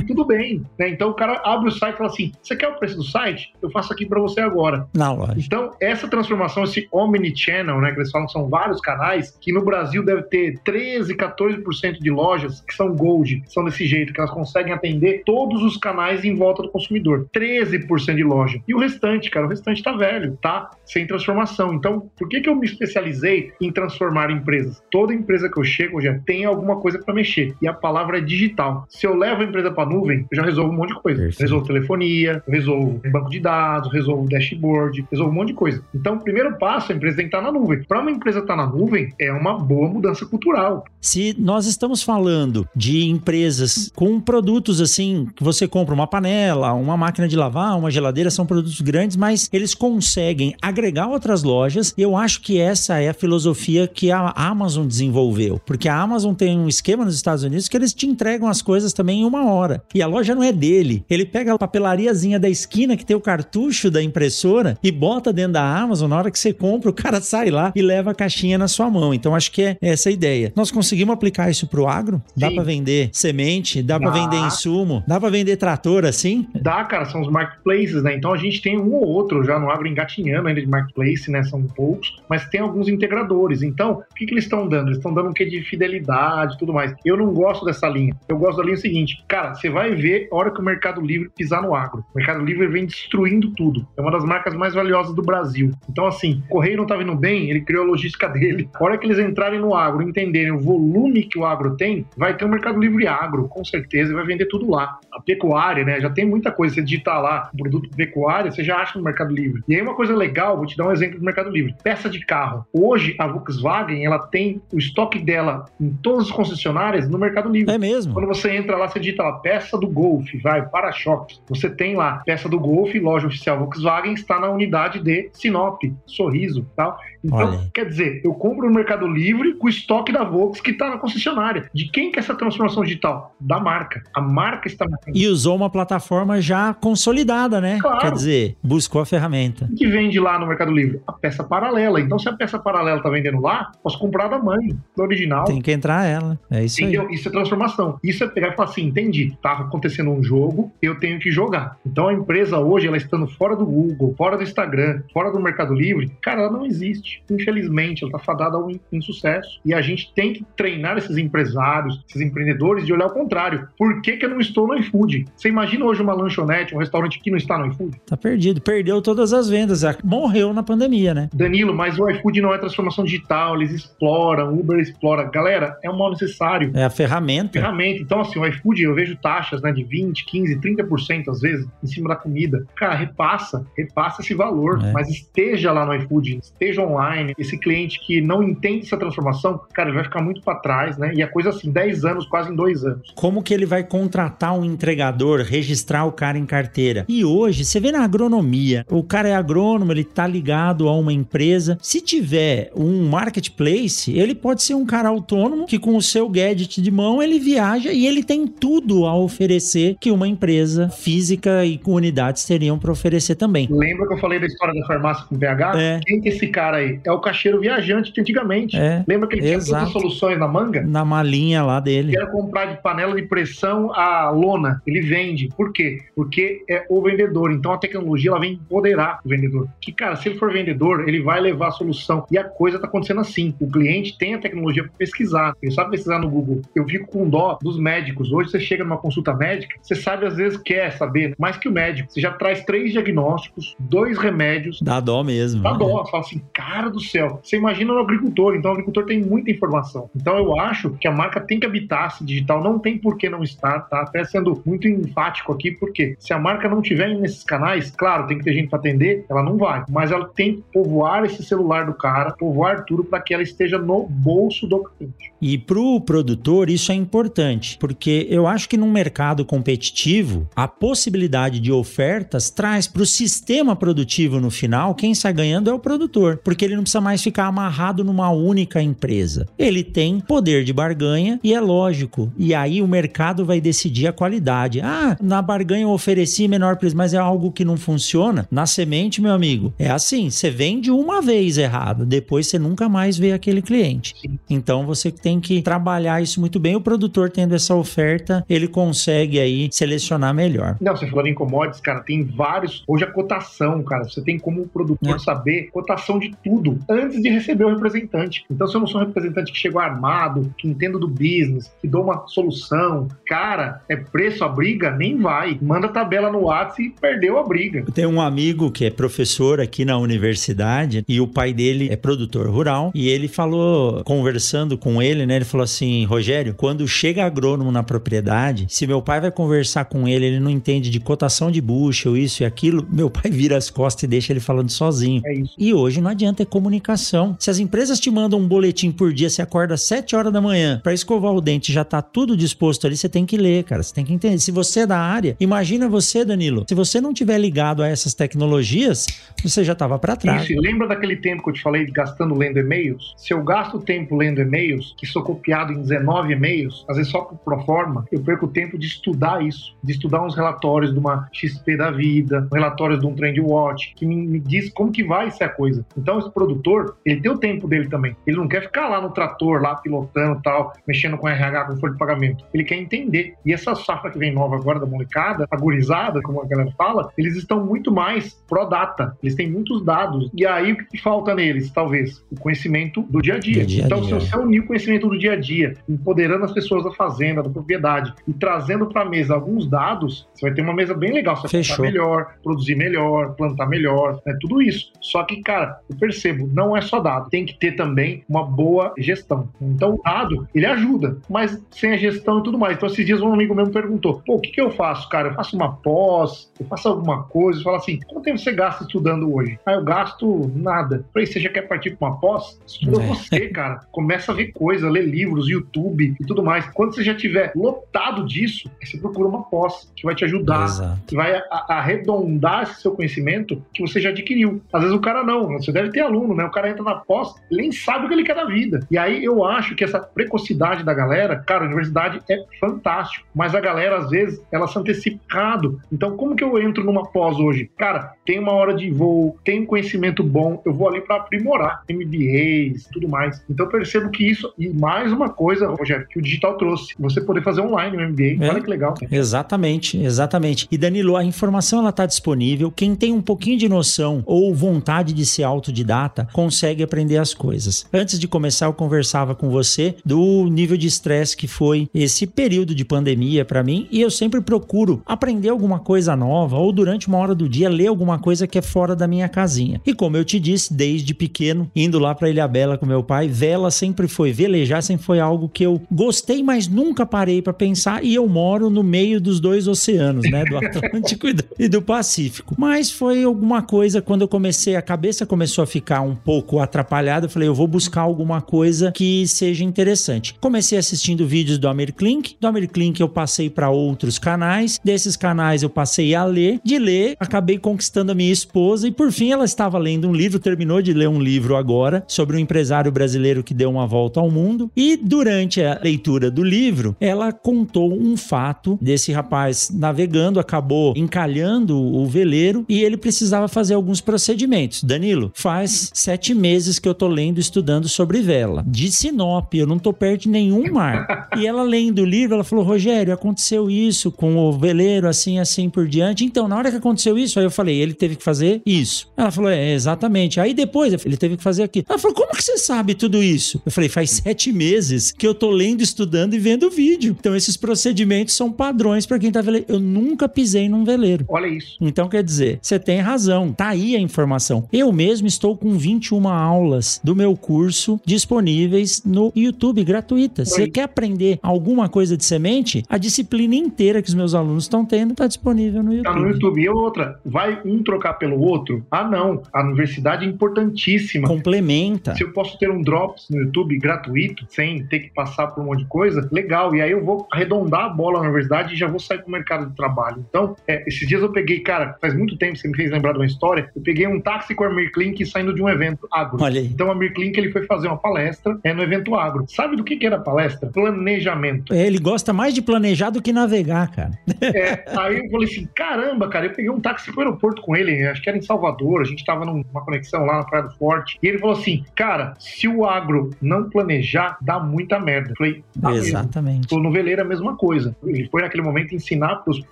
e tudo bem. Né? Então o cara abre o site e fala assim: você quer o preço do site? Eu faço aqui para você agora. Na loja. Então, essa transformação, esse omnichannel, né? Que eles falam que são vários canais, que no Brasil deve ter 13, 14% de lojas que são gold, que são desse jeito, que elas conseguem atender todos os canais em volta do consumidor. 13% de loja. E o restante, cara, o restante tá velho, tá? Sem transformação. Então, por que, que eu me especializei em transformar empresas? Toda empresa que eu chego já tem algum alguma coisa para mexer. E a palavra é digital. Se eu levo a empresa para nuvem, eu já resolvo um monte de coisa. Perfeito. Resolvo telefonia, resolvo banco de dados, resolvo dashboard, resolvo um monte de coisa. Então, o primeiro passo, a empresa tem que estar na nuvem. Para uma empresa estar na nuvem, é uma boa mudança cultural. Se nós estamos falando de empresas com produtos assim, que você compra uma panela, uma máquina de lavar, uma geladeira, são produtos grandes, mas eles conseguem agregar outras lojas. Eu acho que essa é a filosofia que a Amazon desenvolveu, porque a Amazon tem tem um esquema nos Estados Unidos que eles te entregam as coisas também em uma hora. E a loja não é dele. Ele pega a papelariazinha da esquina que tem o cartucho da impressora e bota dentro da Amazon. Na hora que você compra, o cara [LAUGHS] sai lá e leva a caixinha na sua mão. Então acho que é essa a ideia. Nós conseguimos aplicar isso pro agro? Dá para vender semente? Dá, dá. para vender insumo? Dá para vender trator assim? Dá, cara. São os marketplaces, né? Então a gente tem um ou outro já no agro engatinhando ainda de marketplace, né? São poucos, mas tem alguns integradores. Então, o que, que eles estão dando? Eles estão dando um quê de fidelidade e tudo mais. Eu não gosto dessa linha. Eu gosto da linha seguinte, cara, você vai ver a hora que o Mercado Livre pisar no agro. O Mercado Livre vem destruindo tudo. É uma das marcas mais valiosas do Brasil. Então, assim, o Correio não tá vindo bem, ele criou a logística [LAUGHS] dele. A hora que eles entrarem no agro, entenderem o volume que o agro tem, vai ter um Mercado Livre agro, com certeza, e vai vender tudo lá. A pecuária, né? Já tem muita coisa. Você digitar lá produto pecuária, você já acha no Mercado Livre. E aí, uma coisa legal, vou te dar um exemplo do Mercado Livre: peça de carro. Hoje, a Volkswagen, ela tem o estoque dela em todas as concessionárias no Mercado Livre. É mesmo? Quando você entra lá, você digita lá, peça do Golf, vai, para-choque. Você tem lá, peça do Golf, loja oficial Volkswagen, está na unidade de Sinop, Sorriso tal. Então, Olha. quer dizer, eu compro no Mercado Livre com o estoque da Volks que está na concessionária. De quem que é essa transformação digital? Da marca. A marca está na E usou uma plataforma já consolidada, né? Claro. Quer dizer, buscou a ferramenta. O que vende lá no Mercado Livre? A peça paralela. Então, se a peça paralela está vendendo lá, posso comprar da mãe, do original. Tem que entrar ela. É isso Entendeu? aí. Isso é transformação. Isso é pegar e falar assim, entendi, tá acontecendo um jogo, eu tenho que jogar. Então, a empresa hoje, ela estando fora do Google, fora do Instagram, fora do Mercado Livre, cara, ela não existe Infelizmente, ela está fadada ao insucesso. E a gente tem que treinar esses empresários, esses empreendedores, de olhar ao contrário. Por que, que eu não estou no iFood? Você imagina hoje uma lanchonete, um restaurante que não está no iFood? Tá perdido. Perdeu todas as vendas. Morreu na pandemia, né? Danilo, mas o iFood não é transformação digital. Eles exploram, Uber explora. Galera, é um mal necessário. É a ferramenta. Ferramenta. Então, assim, o iFood, eu vejo taxas né, de 20, 15, 30% às vezes em cima da comida. Cara, repassa. Repassa esse valor. É. Mas esteja lá no iFood, esteja online online, esse cliente que não entende essa transformação, cara, ele vai ficar muito para trás, né? E a coisa assim, 10 anos, quase em 2 anos. Como que ele vai contratar um entregador, registrar o cara em carteira? E hoje, você vê na agronomia, o cara é agrônomo, ele tá ligado a uma empresa. Se tiver um marketplace, ele pode ser um cara autônomo que com o seu gadget de mão ele viaja e ele tem tudo a oferecer que uma empresa física e com unidades teriam para oferecer também. Lembra que eu falei da história da farmácia com PH? É. Quem que é esse cara aí? É o caixeiro viajante de antigamente. É, Lembra que ele exato. tinha todas as soluções na manga? Na malinha lá dele. Quer comprar de panela de pressão a lona, ele vende. Por quê? Porque é o vendedor. Então a tecnologia ela vem empoderar o vendedor. Que, cara, se ele for vendedor, ele vai levar a solução. E a coisa está acontecendo assim. O cliente tem a tecnologia para pesquisar. Ele sabe pesquisar no Google. Eu fico com dó dos médicos. Hoje você chega numa consulta médica, você sabe às vezes quer saber mais que o médico. Você já traz três diagnósticos, dois remédios. Dá dó mesmo. Dá dó. Você fala assim, cara do céu. Você imagina o agricultor. Então o agricultor tem muita informação. Então eu acho que a marca tem que habitar esse digital. Não tem por que não estar, tá? Até sendo muito enfático aqui, porque se a marca não tiver nesses canais, claro, tem que ter gente para atender, ela não vai. Mas ela tem que povoar esse celular do cara, povoar tudo para que ela esteja no bolso do cliente. E para o produtor isso é importante, porque eu acho que num mercado competitivo, a possibilidade de ofertas traz para o sistema produtivo no final, quem sai ganhando é o produtor, porque ele não precisa mais ficar amarrado numa única empresa. Ele tem poder de barganha e é lógico. E aí o mercado vai decidir a qualidade. Ah, na barganha eu ofereci menor preço, mas é algo que não funciona. Na semente, meu amigo, é assim: você vende uma vez errado, depois você nunca mais vê aquele cliente. Então você tem que trabalhar isso muito bem. O produtor tendo essa oferta, ele consegue aí selecionar melhor. Não, você falando em commodities, cara, tem vários. Hoje a cotação, cara, você tem como o produtor é. saber cotação de tudo antes de receber o representante. Então, se eu não sou um representante que chegou armado, que entendo do business, que dou uma solução, cara, é preço a briga, nem vai. Manda tabela no WhatsApp e perdeu a briga. Eu tenho um amigo que é professor aqui na universidade e o pai dele é produtor rural e ele falou, conversando com ele, né? Ele falou assim: Rogério, quando chega agrônomo na propriedade, se meu pai vai conversar com ele, ele não entende de cotação de bushel, isso e aquilo, meu pai vira as costas e deixa ele falando sozinho. É. E hoje não adianta, é comunicação. Se as empresas te mandam um boletim por dia, você acorda às 7 horas da manhã para escovar o dente, já tá tudo disposto ali, você tem que ler, cara. Você tem que entender. Se você é da área, imagina você, Danilo, se você não tiver ligado a essas tecnologias, você já tava para trás. Isso, lembra daquele tempo que eu te falei gastando lendo e-mails? Se eu gasto tempo lendo e-mails, que sou copiado em 19 e-mails, às vezes só por proforma, eu perco tempo de estudar isso, de estudar uns relatórios de uma XP da vida, relatórios de um Trend Watch, que me, me diz como que vai ser a coisa. Então esse produtor, ele tem o tempo dele também. Ele não quer ficar lá no trator, lá pilotando tal, mexendo com RH, com folha de pagamento. Ele quer entender. E essa safra que vem nova agora da molecada, agorizada, como a galera fala, eles estão muito mais pro-data. Eles têm muitos dados. E aí o que falta neles, talvez? O conhecimento do dia a dia. dia, -a -dia. então, se você unir o conhecimento do dia a dia, empoderando as pessoas da fazenda, da propriedade e trazendo para a mesa alguns dados, você vai ter uma mesa bem legal. Você vai melhor, produzir melhor, plantar melhor, né? tudo isso. Só que, cara, eu percebo, não é só dado. Tem que ter também uma boa gestão. Então, o dado, ele ajuda, mas sem a gestão e tudo mais. Então, esses dias um amigo meu me perguntou, pô, o que, que eu faço, cara? Eu faço uma pós, eu faço alguma coisa, eu falo assim, quanto tempo você gasta estudando hoje? Ah, eu gasto nada. Falei, você já quer partir para uma pós? Estuda é. você, cara. Começa a ver coisa, ler livros, YouTube e tudo mais. Quando você já tiver lotado disso, você procura uma pós que vai te ajudar, Exato. que vai arredondar esse seu conhecimento que você já adquiriu. Às vezes o cara não, você deve ter aluno, né? O cara entra na pós, ele nem sabe o que ele quer da vida. E aí eu acho que essa precocidade da galera, cara, a universidade é fantástico, mas a galera às vezes ela se antecipado. Então, como que eu entro numa pós hoje? Cara, tem uma hora de voo, tem conhecimento bom, eu vou ali para aprimorar MBAs, tudo mais. Então, eu percebo que isso e mais uma coisa, Rogério, que o digital trouxe, você poder fazer online o MBA. É, Olha que legal. Exatamente, exatamente. E Danilo, a informação ela tá disponível. Quem tem um pouquinho de noção ou vontade de ser autodidata consegue aprender as coisas. Antes de começar, eu conversava com você do nível de estresse que foi esse período de pandemia para mim e eu sempre procuro aprender alguma coisa nova ou durante uma hora do dia ler alguma coisa que é fora da minha casinha. E como eu te disse, desde pequeno, indo lá para Ilha Bela com meu pai, vela sempre foi velejar, sempre foi algo que eu gostei, mas nunca parei para pensar e eu moro no meio dos dois oceanos, né, do [LAUGHS] Atlântico e do Pacífico. Mas foi alguma coisa quando eu comecei, a cabeça começou a ficar um pouco atrapalhada, eu falei, eu vou buscar alguma coisa que seja interessante. Comecei assistindo vídeos do Amir Klink, do Amir Klink eu passei para outros canais, desses canais eu passei a ler, de ler, acabei conquistando a minha esposa e por fim ela estava lendo um livro, terminou de ler um livro agora sobre um empresário brasileiro que deu uma volta ao mundo e durante a leitura do livro, ela contou um fato desse rapaz navegando, acabou encalhando o veleiro e ele precisava fazer alguns procedimentos. Danilo, faz sete meses que eu tô lendo estudando sobre vela. De Sinop, eu não tô perto de nenhum mar. E ela lendo o livro, ela falou: Rogério, aconteceu isso com o veleiro, assim, assim por diante. Então, na hora que aconteceu isso, aí eu falei: ele teve que fazer isso. Ela falei: é, exatamente. Aí depois, ele teve que fazer aquilo. Ela falou: como que você sabe tudo isso? Eu falei: faz sete meses meses que eu tô lendo, estudando e vendo vídeo. Então, esses procedimentos são padrões para quem tá veleiro. Eu nunca pisei num veleiro. Olha isso. Então, quer dizer, você tem razão. Tá aí a informação. Eu mesmo estou com 21 aulas do meu curso disponíveis no YouTube, gratuitas. Você quer aprender alguma coisa de semente? A disciplina inteira que os meus alunos estão tendo está disponível no YouTube. Tá no YouTube. E outra, vai um trocar pelo outro? Ah, não. A universidade é importantíssima. Complementa. Se eu posso ter um Drops no YouTube gratuito, sem ter que passar por um monte de coisa, legal. E aí eu vou arredondar a bola na universidade e já vou sair pro mercado de trabalho. Então, é, esses dias eu peguei, cara, faz muito tempo, você me fez lembrar de uma história, eu peguei um táxi com a Mirklink saindo de um evento agro. Olha aí. Então a Mirklink ele foi fazer uma palestra é, no evento agro. Sabe do que, que era a palestra? Planejamento. É, Ele gosta mais de planejar do que navegar, cara. É, aí eu falei assim, caramba, cara, eu peguei um táxi pro aeroporto com ele, acho que era em Salvador, a gente tava numa conexão lá na Praia do Forte, e ele falou assim, cara, se o agro não planejar, dá muita merda. Eu falei, "Dá mesmo." Exatamente. O noveleiro é a mesma coisa. Ele foi naquele momento ensinar para os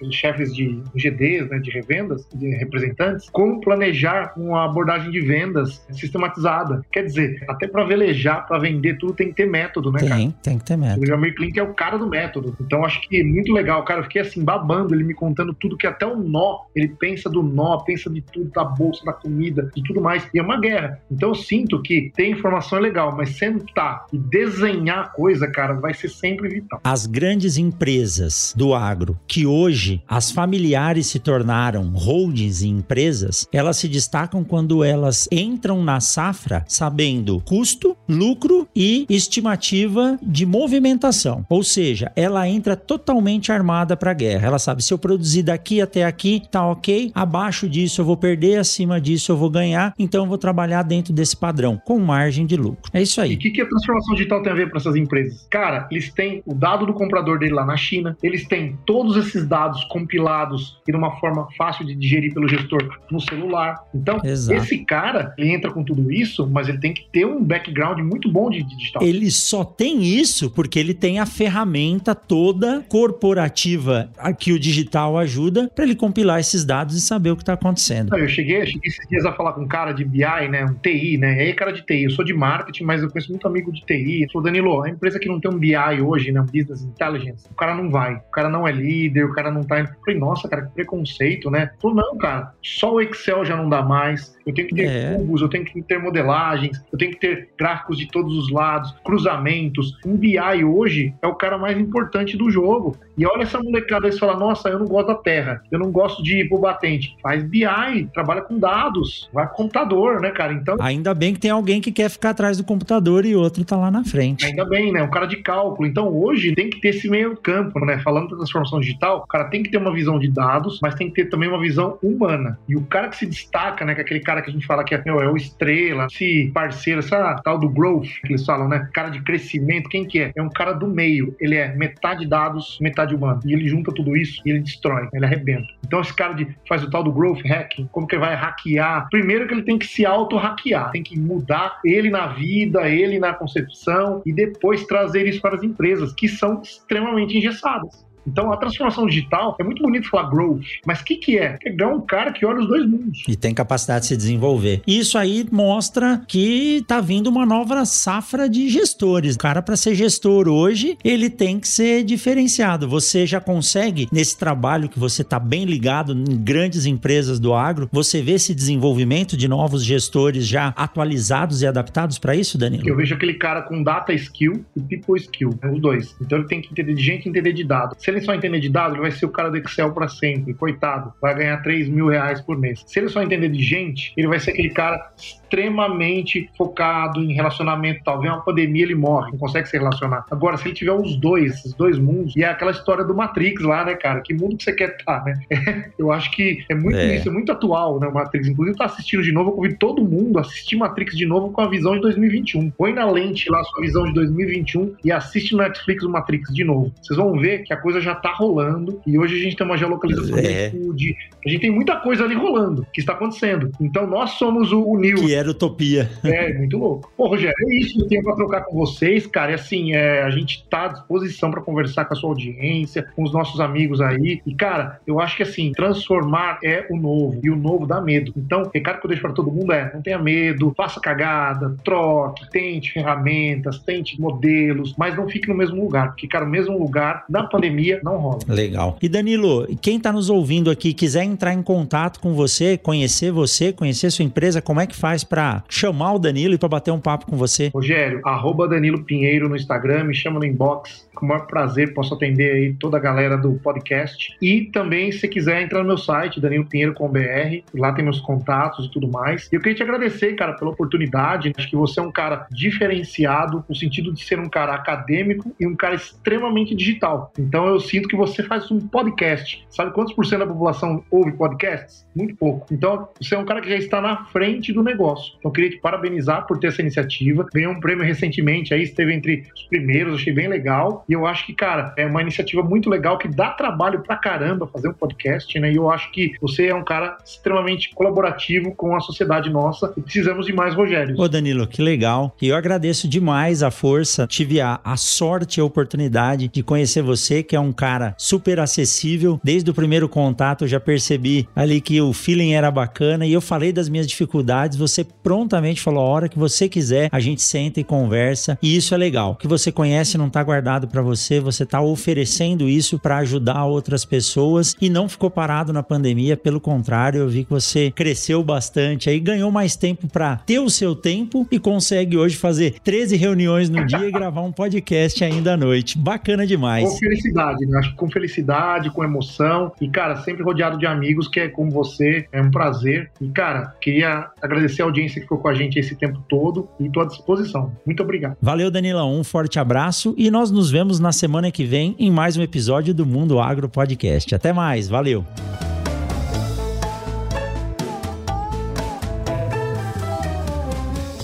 chefes de GDs, né, de revendas, de representantes, como planejar uma abordagem de vendas sistematizada. Quer dizer, até para velejar, para vender tudo tem que ter método, né, cara? Tem, tem que ter meta. O Jamir Klink é o cara do método. Então acho que é muito legal, cara. Eu fiquei assim, babando, ele me contando tudo, que até o nó, ele pensa do nó, pensa de tudo, da bolsa, da comida, de tudo mais. E é uma guerra. Então eu sinto que ter informação é legal, mas sentar e desenhar coisa, cara, vai ser sempre vital. As grandes empresas do agro, que hoje as familiares se tornaram holdings e empresas, elas se destacam quando elas entram na safra sabendo custo, lucro e estimativa de movimentação. Ou seja, ela entra totalmente armada para a guerra. Ela sabe se eu produzir daqui até aqui, tá ok. Abaixo disso eu vou perder, acima disso eu vou ganhar. Então eu vou trabalhar dentro desse padrão com margem de lucro. É isso E aí. o que, que a transformação digital tem a ver para essas empresas? Cara, eles têm o dado do comprador dele lá na China, eles têm todos esses dados compilados e de uma forma fácil de digerir pelo gestor no celular. Então, Exato. esse cara, ele entra com tudo isso, mas ele tem que ter um background muito bom de de digital. Ele só tem isso porque ele tem a ferramenta toda corporativa a que o digital ajuda para ele compilar esses dados e saber o que está acontecendo. Eu cheguei, eu cheguei esses dias a falar com um cara de BI, né? Um TI, né? E aí, cara de TI, eu sou de marketing, mas eu conheço muito amigo de TI. Ele falou, Danilo, a empresa que não tem um BI hoje, né? Um Business Intelligence, o cara não vai. O cara não é líder, o cara não tá. Eu falei, nossa, cara, que preconceito, né? Falou, não, cara, só o Excel já não dá mais. Eu tenho que ter É. eu tenho que ter modelagens, eu tenho que ter gráficos de todos os lados, cruzamentos. Um BI hoje é o cara mais importante do jogo. E olha essa molecada aí e fala: Nossa, eu não gosto da terra, eu não gosto de ir pro batente. Faz BI, trabalha com dados, vai com computador, né, cara? Então, Ainda bem que tem alguém que quer ficar atrás do computador e outro tá lá na frente. Ainda bem, né? Um cara de cálculo. Então, hoje tem que ter esse meio campo, né? Falando da transformação digital, o cara tem que ter uma visão de dados, mas tem que ter também uma visão humana. E o cara que se destaca, né? Que é aquele cara que a gente fala que é, meu, é o estrela, esse parceiro, essa tal do growth que eles falam, né? Cara de crescimento, quem que é? É um cara do meio. Ele é metade dados, metade humano. E ele junta tudo isso e ele destrói, ele arrebenta. Então, esse cara de faz o tal do growth hacking, como que ele vai hackear? Primeiro que ele tem que se auto-hackear, tem que mudar ele na vida, ele na concepção e depois trazer isso para as empresas, que são extremamente engessadas. Então, a transformação digital é muito bonito falar growth, mas o que, que é? Pegar um cara que olha os dois mundos. E tem capacidade de se desenvolver. Isso aí mostra que tá vindo uma nova safra de gestores. O cara, para ser gestor hoje, ele tem que ser diferenciado. Você já consegue, nesse trabalho que você tá bem ligado em grandes empresas do agro, você vê esse desenvolvimento de novos gestores já atualizados e adaptados para isso, Danilo? Eu vejo aquele cara com data skill e people skill, é os dois. Então ele tem que entender de gente e entender de dados. Se ele só entender de dados, ele vai ser o cara do Excel para sempre, coitado. Vai ganhar 3 mil reais por mês. Se ele só entender de gente, ele vai ser aquele cara extremamente focado em relacionamento tal. Vem uma pandemia, ele morre, não consegue se relacionar. Agora, se ele tiver os dois, esses dois mundos, e é aquela história do Matrix lá, né, cara? Que mundo que você quer estar, né? [LAUGHS] eu acho que é muito É. isso, é muito atual, né, o Matrix. Inclusive, tô assistindo de novo, eu convido todo mundo a assistir Matrix de novo com a visão de 2021. Põe na lente lá a sua visão de 2021 e assiste no Netflix o Matrix de novo. Vocês vão ver que a coisa já já tá rolando e hoje a gente tem uma geolocalização é. de a gente tem muita coisa ali rolando que está acontecendo. Então nós somos o, o New. Que era utopia. É, muito louco. Pô, Rogério, é isso que eu tenho para trocar com vocês, cara. E assim, é, a gente tá à disposição para conversar com a sua audiência, com os nossos amigos aí. E, cara, eu acho que assim, transformar é o novo. E o novo dá medo. Então, o recado que eu deixo para todo mundo é: não tenha medo, faça cagada, troque, tente ferramentas, tente modelos, mas não fique no mesmo lugar. Porque, cara, o mesmo lugar na pandemia não rola. Legal. E Danilo, quem tá nos ouvindo aqui quiser entrar em contato com você, conhecer você, conhecer sua empresa, como é que faz para chamar o Danilo e para bater um papo com você? Rogério, arroba Danilo Pinheiro no Instagram, me chama no inbox com o maior prazer posso atender aí toda a galera do podcast. E também, se quiser, entrar no meu site, danilopinheiro.com.br, lá tem meus contatos e tudo mais. E eu queria te agradecer, cara, pela oportunidade. Acho que você é um cara diferenciado, no sentido de ser um cara acadêmico e um cara extremamente digital. Então eu sinto que você faz um podcast. Sabe quantos por cento da população ouve podcasts? Muito pouco. Então você é um cara que já está na frente do negócio. Então eu queria te parabenizar por ter essa iniciativa. Ganhou um prêmio recentemente aí, esteve entre os primeiros, achei bem legal. E eu acho que, cara, é uma iniciativa muito legal que dá trabalho pra caramba fazer um podcast, né? E eu acho que você é um cara extremamente colaborativo com a sociedade nossa e precisamos de mais Rogérios. Ô, Danilo, que legal. E eu agradeço demais a força. Tive a, a sorte e a oportunidade de conhecer você, que é um cara super acessível. Desde o primeiro contato eu já percebi ali que o feeling era bacana e eu falei das minhas dificuldades. Você prontamente falou: a hora que você quiser, a gente senta e conversa. E isso é legal. O que você conhece não tá guardado para você, você está oferecendo isso para ajudar outras pessoas e não ficou parado na pandemia, pelo contrário, eu vi que você cresceu bastante aí, ganhou mais tempo para ter o seu tempo e consegue hoje fazer 13 reuniões no dia e gravar um podcast ainda à noite. Bacana demais. Com felicidade, né? Acho que com felicidade, com emoção e, cara, sempre rodeado de amigos que é como você, é um prazer. E, cara, queria agradecer a audiência que ficou com a gente esse tempo todo e estou à disposição. Muito obrigado. Valeu, Danilão. Um forte abraço e nós nos vemos vemos na semana que vem em mais um episódio do Mundo Agro Podcast. Até mais, valeu!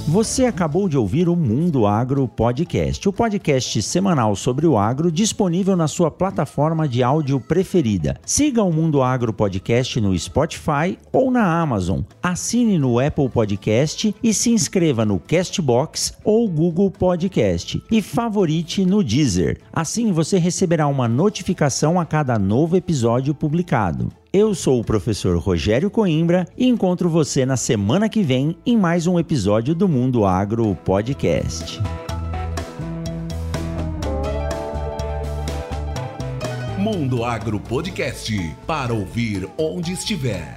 Você acabou de ouvir o Mundo Agro Podcast, o podcast semanal sobre o agro disponível na sua plataforma de áudio preferida. Siga o Mundo Agro Podcast no Spotify ou na Amazon. Assine no Apple Podcast e se inscreva no Castbox ou Google Podcast e favorite no Deezer. Assim você receberá uma notificação a cada novo episódio publicado. Eu sou o professor Rogério Coimbra e encontro você na semana que vem em mais um episódio do Mundo Agro Podcast. Mundo Agro Podcast para ouvir onde estiver.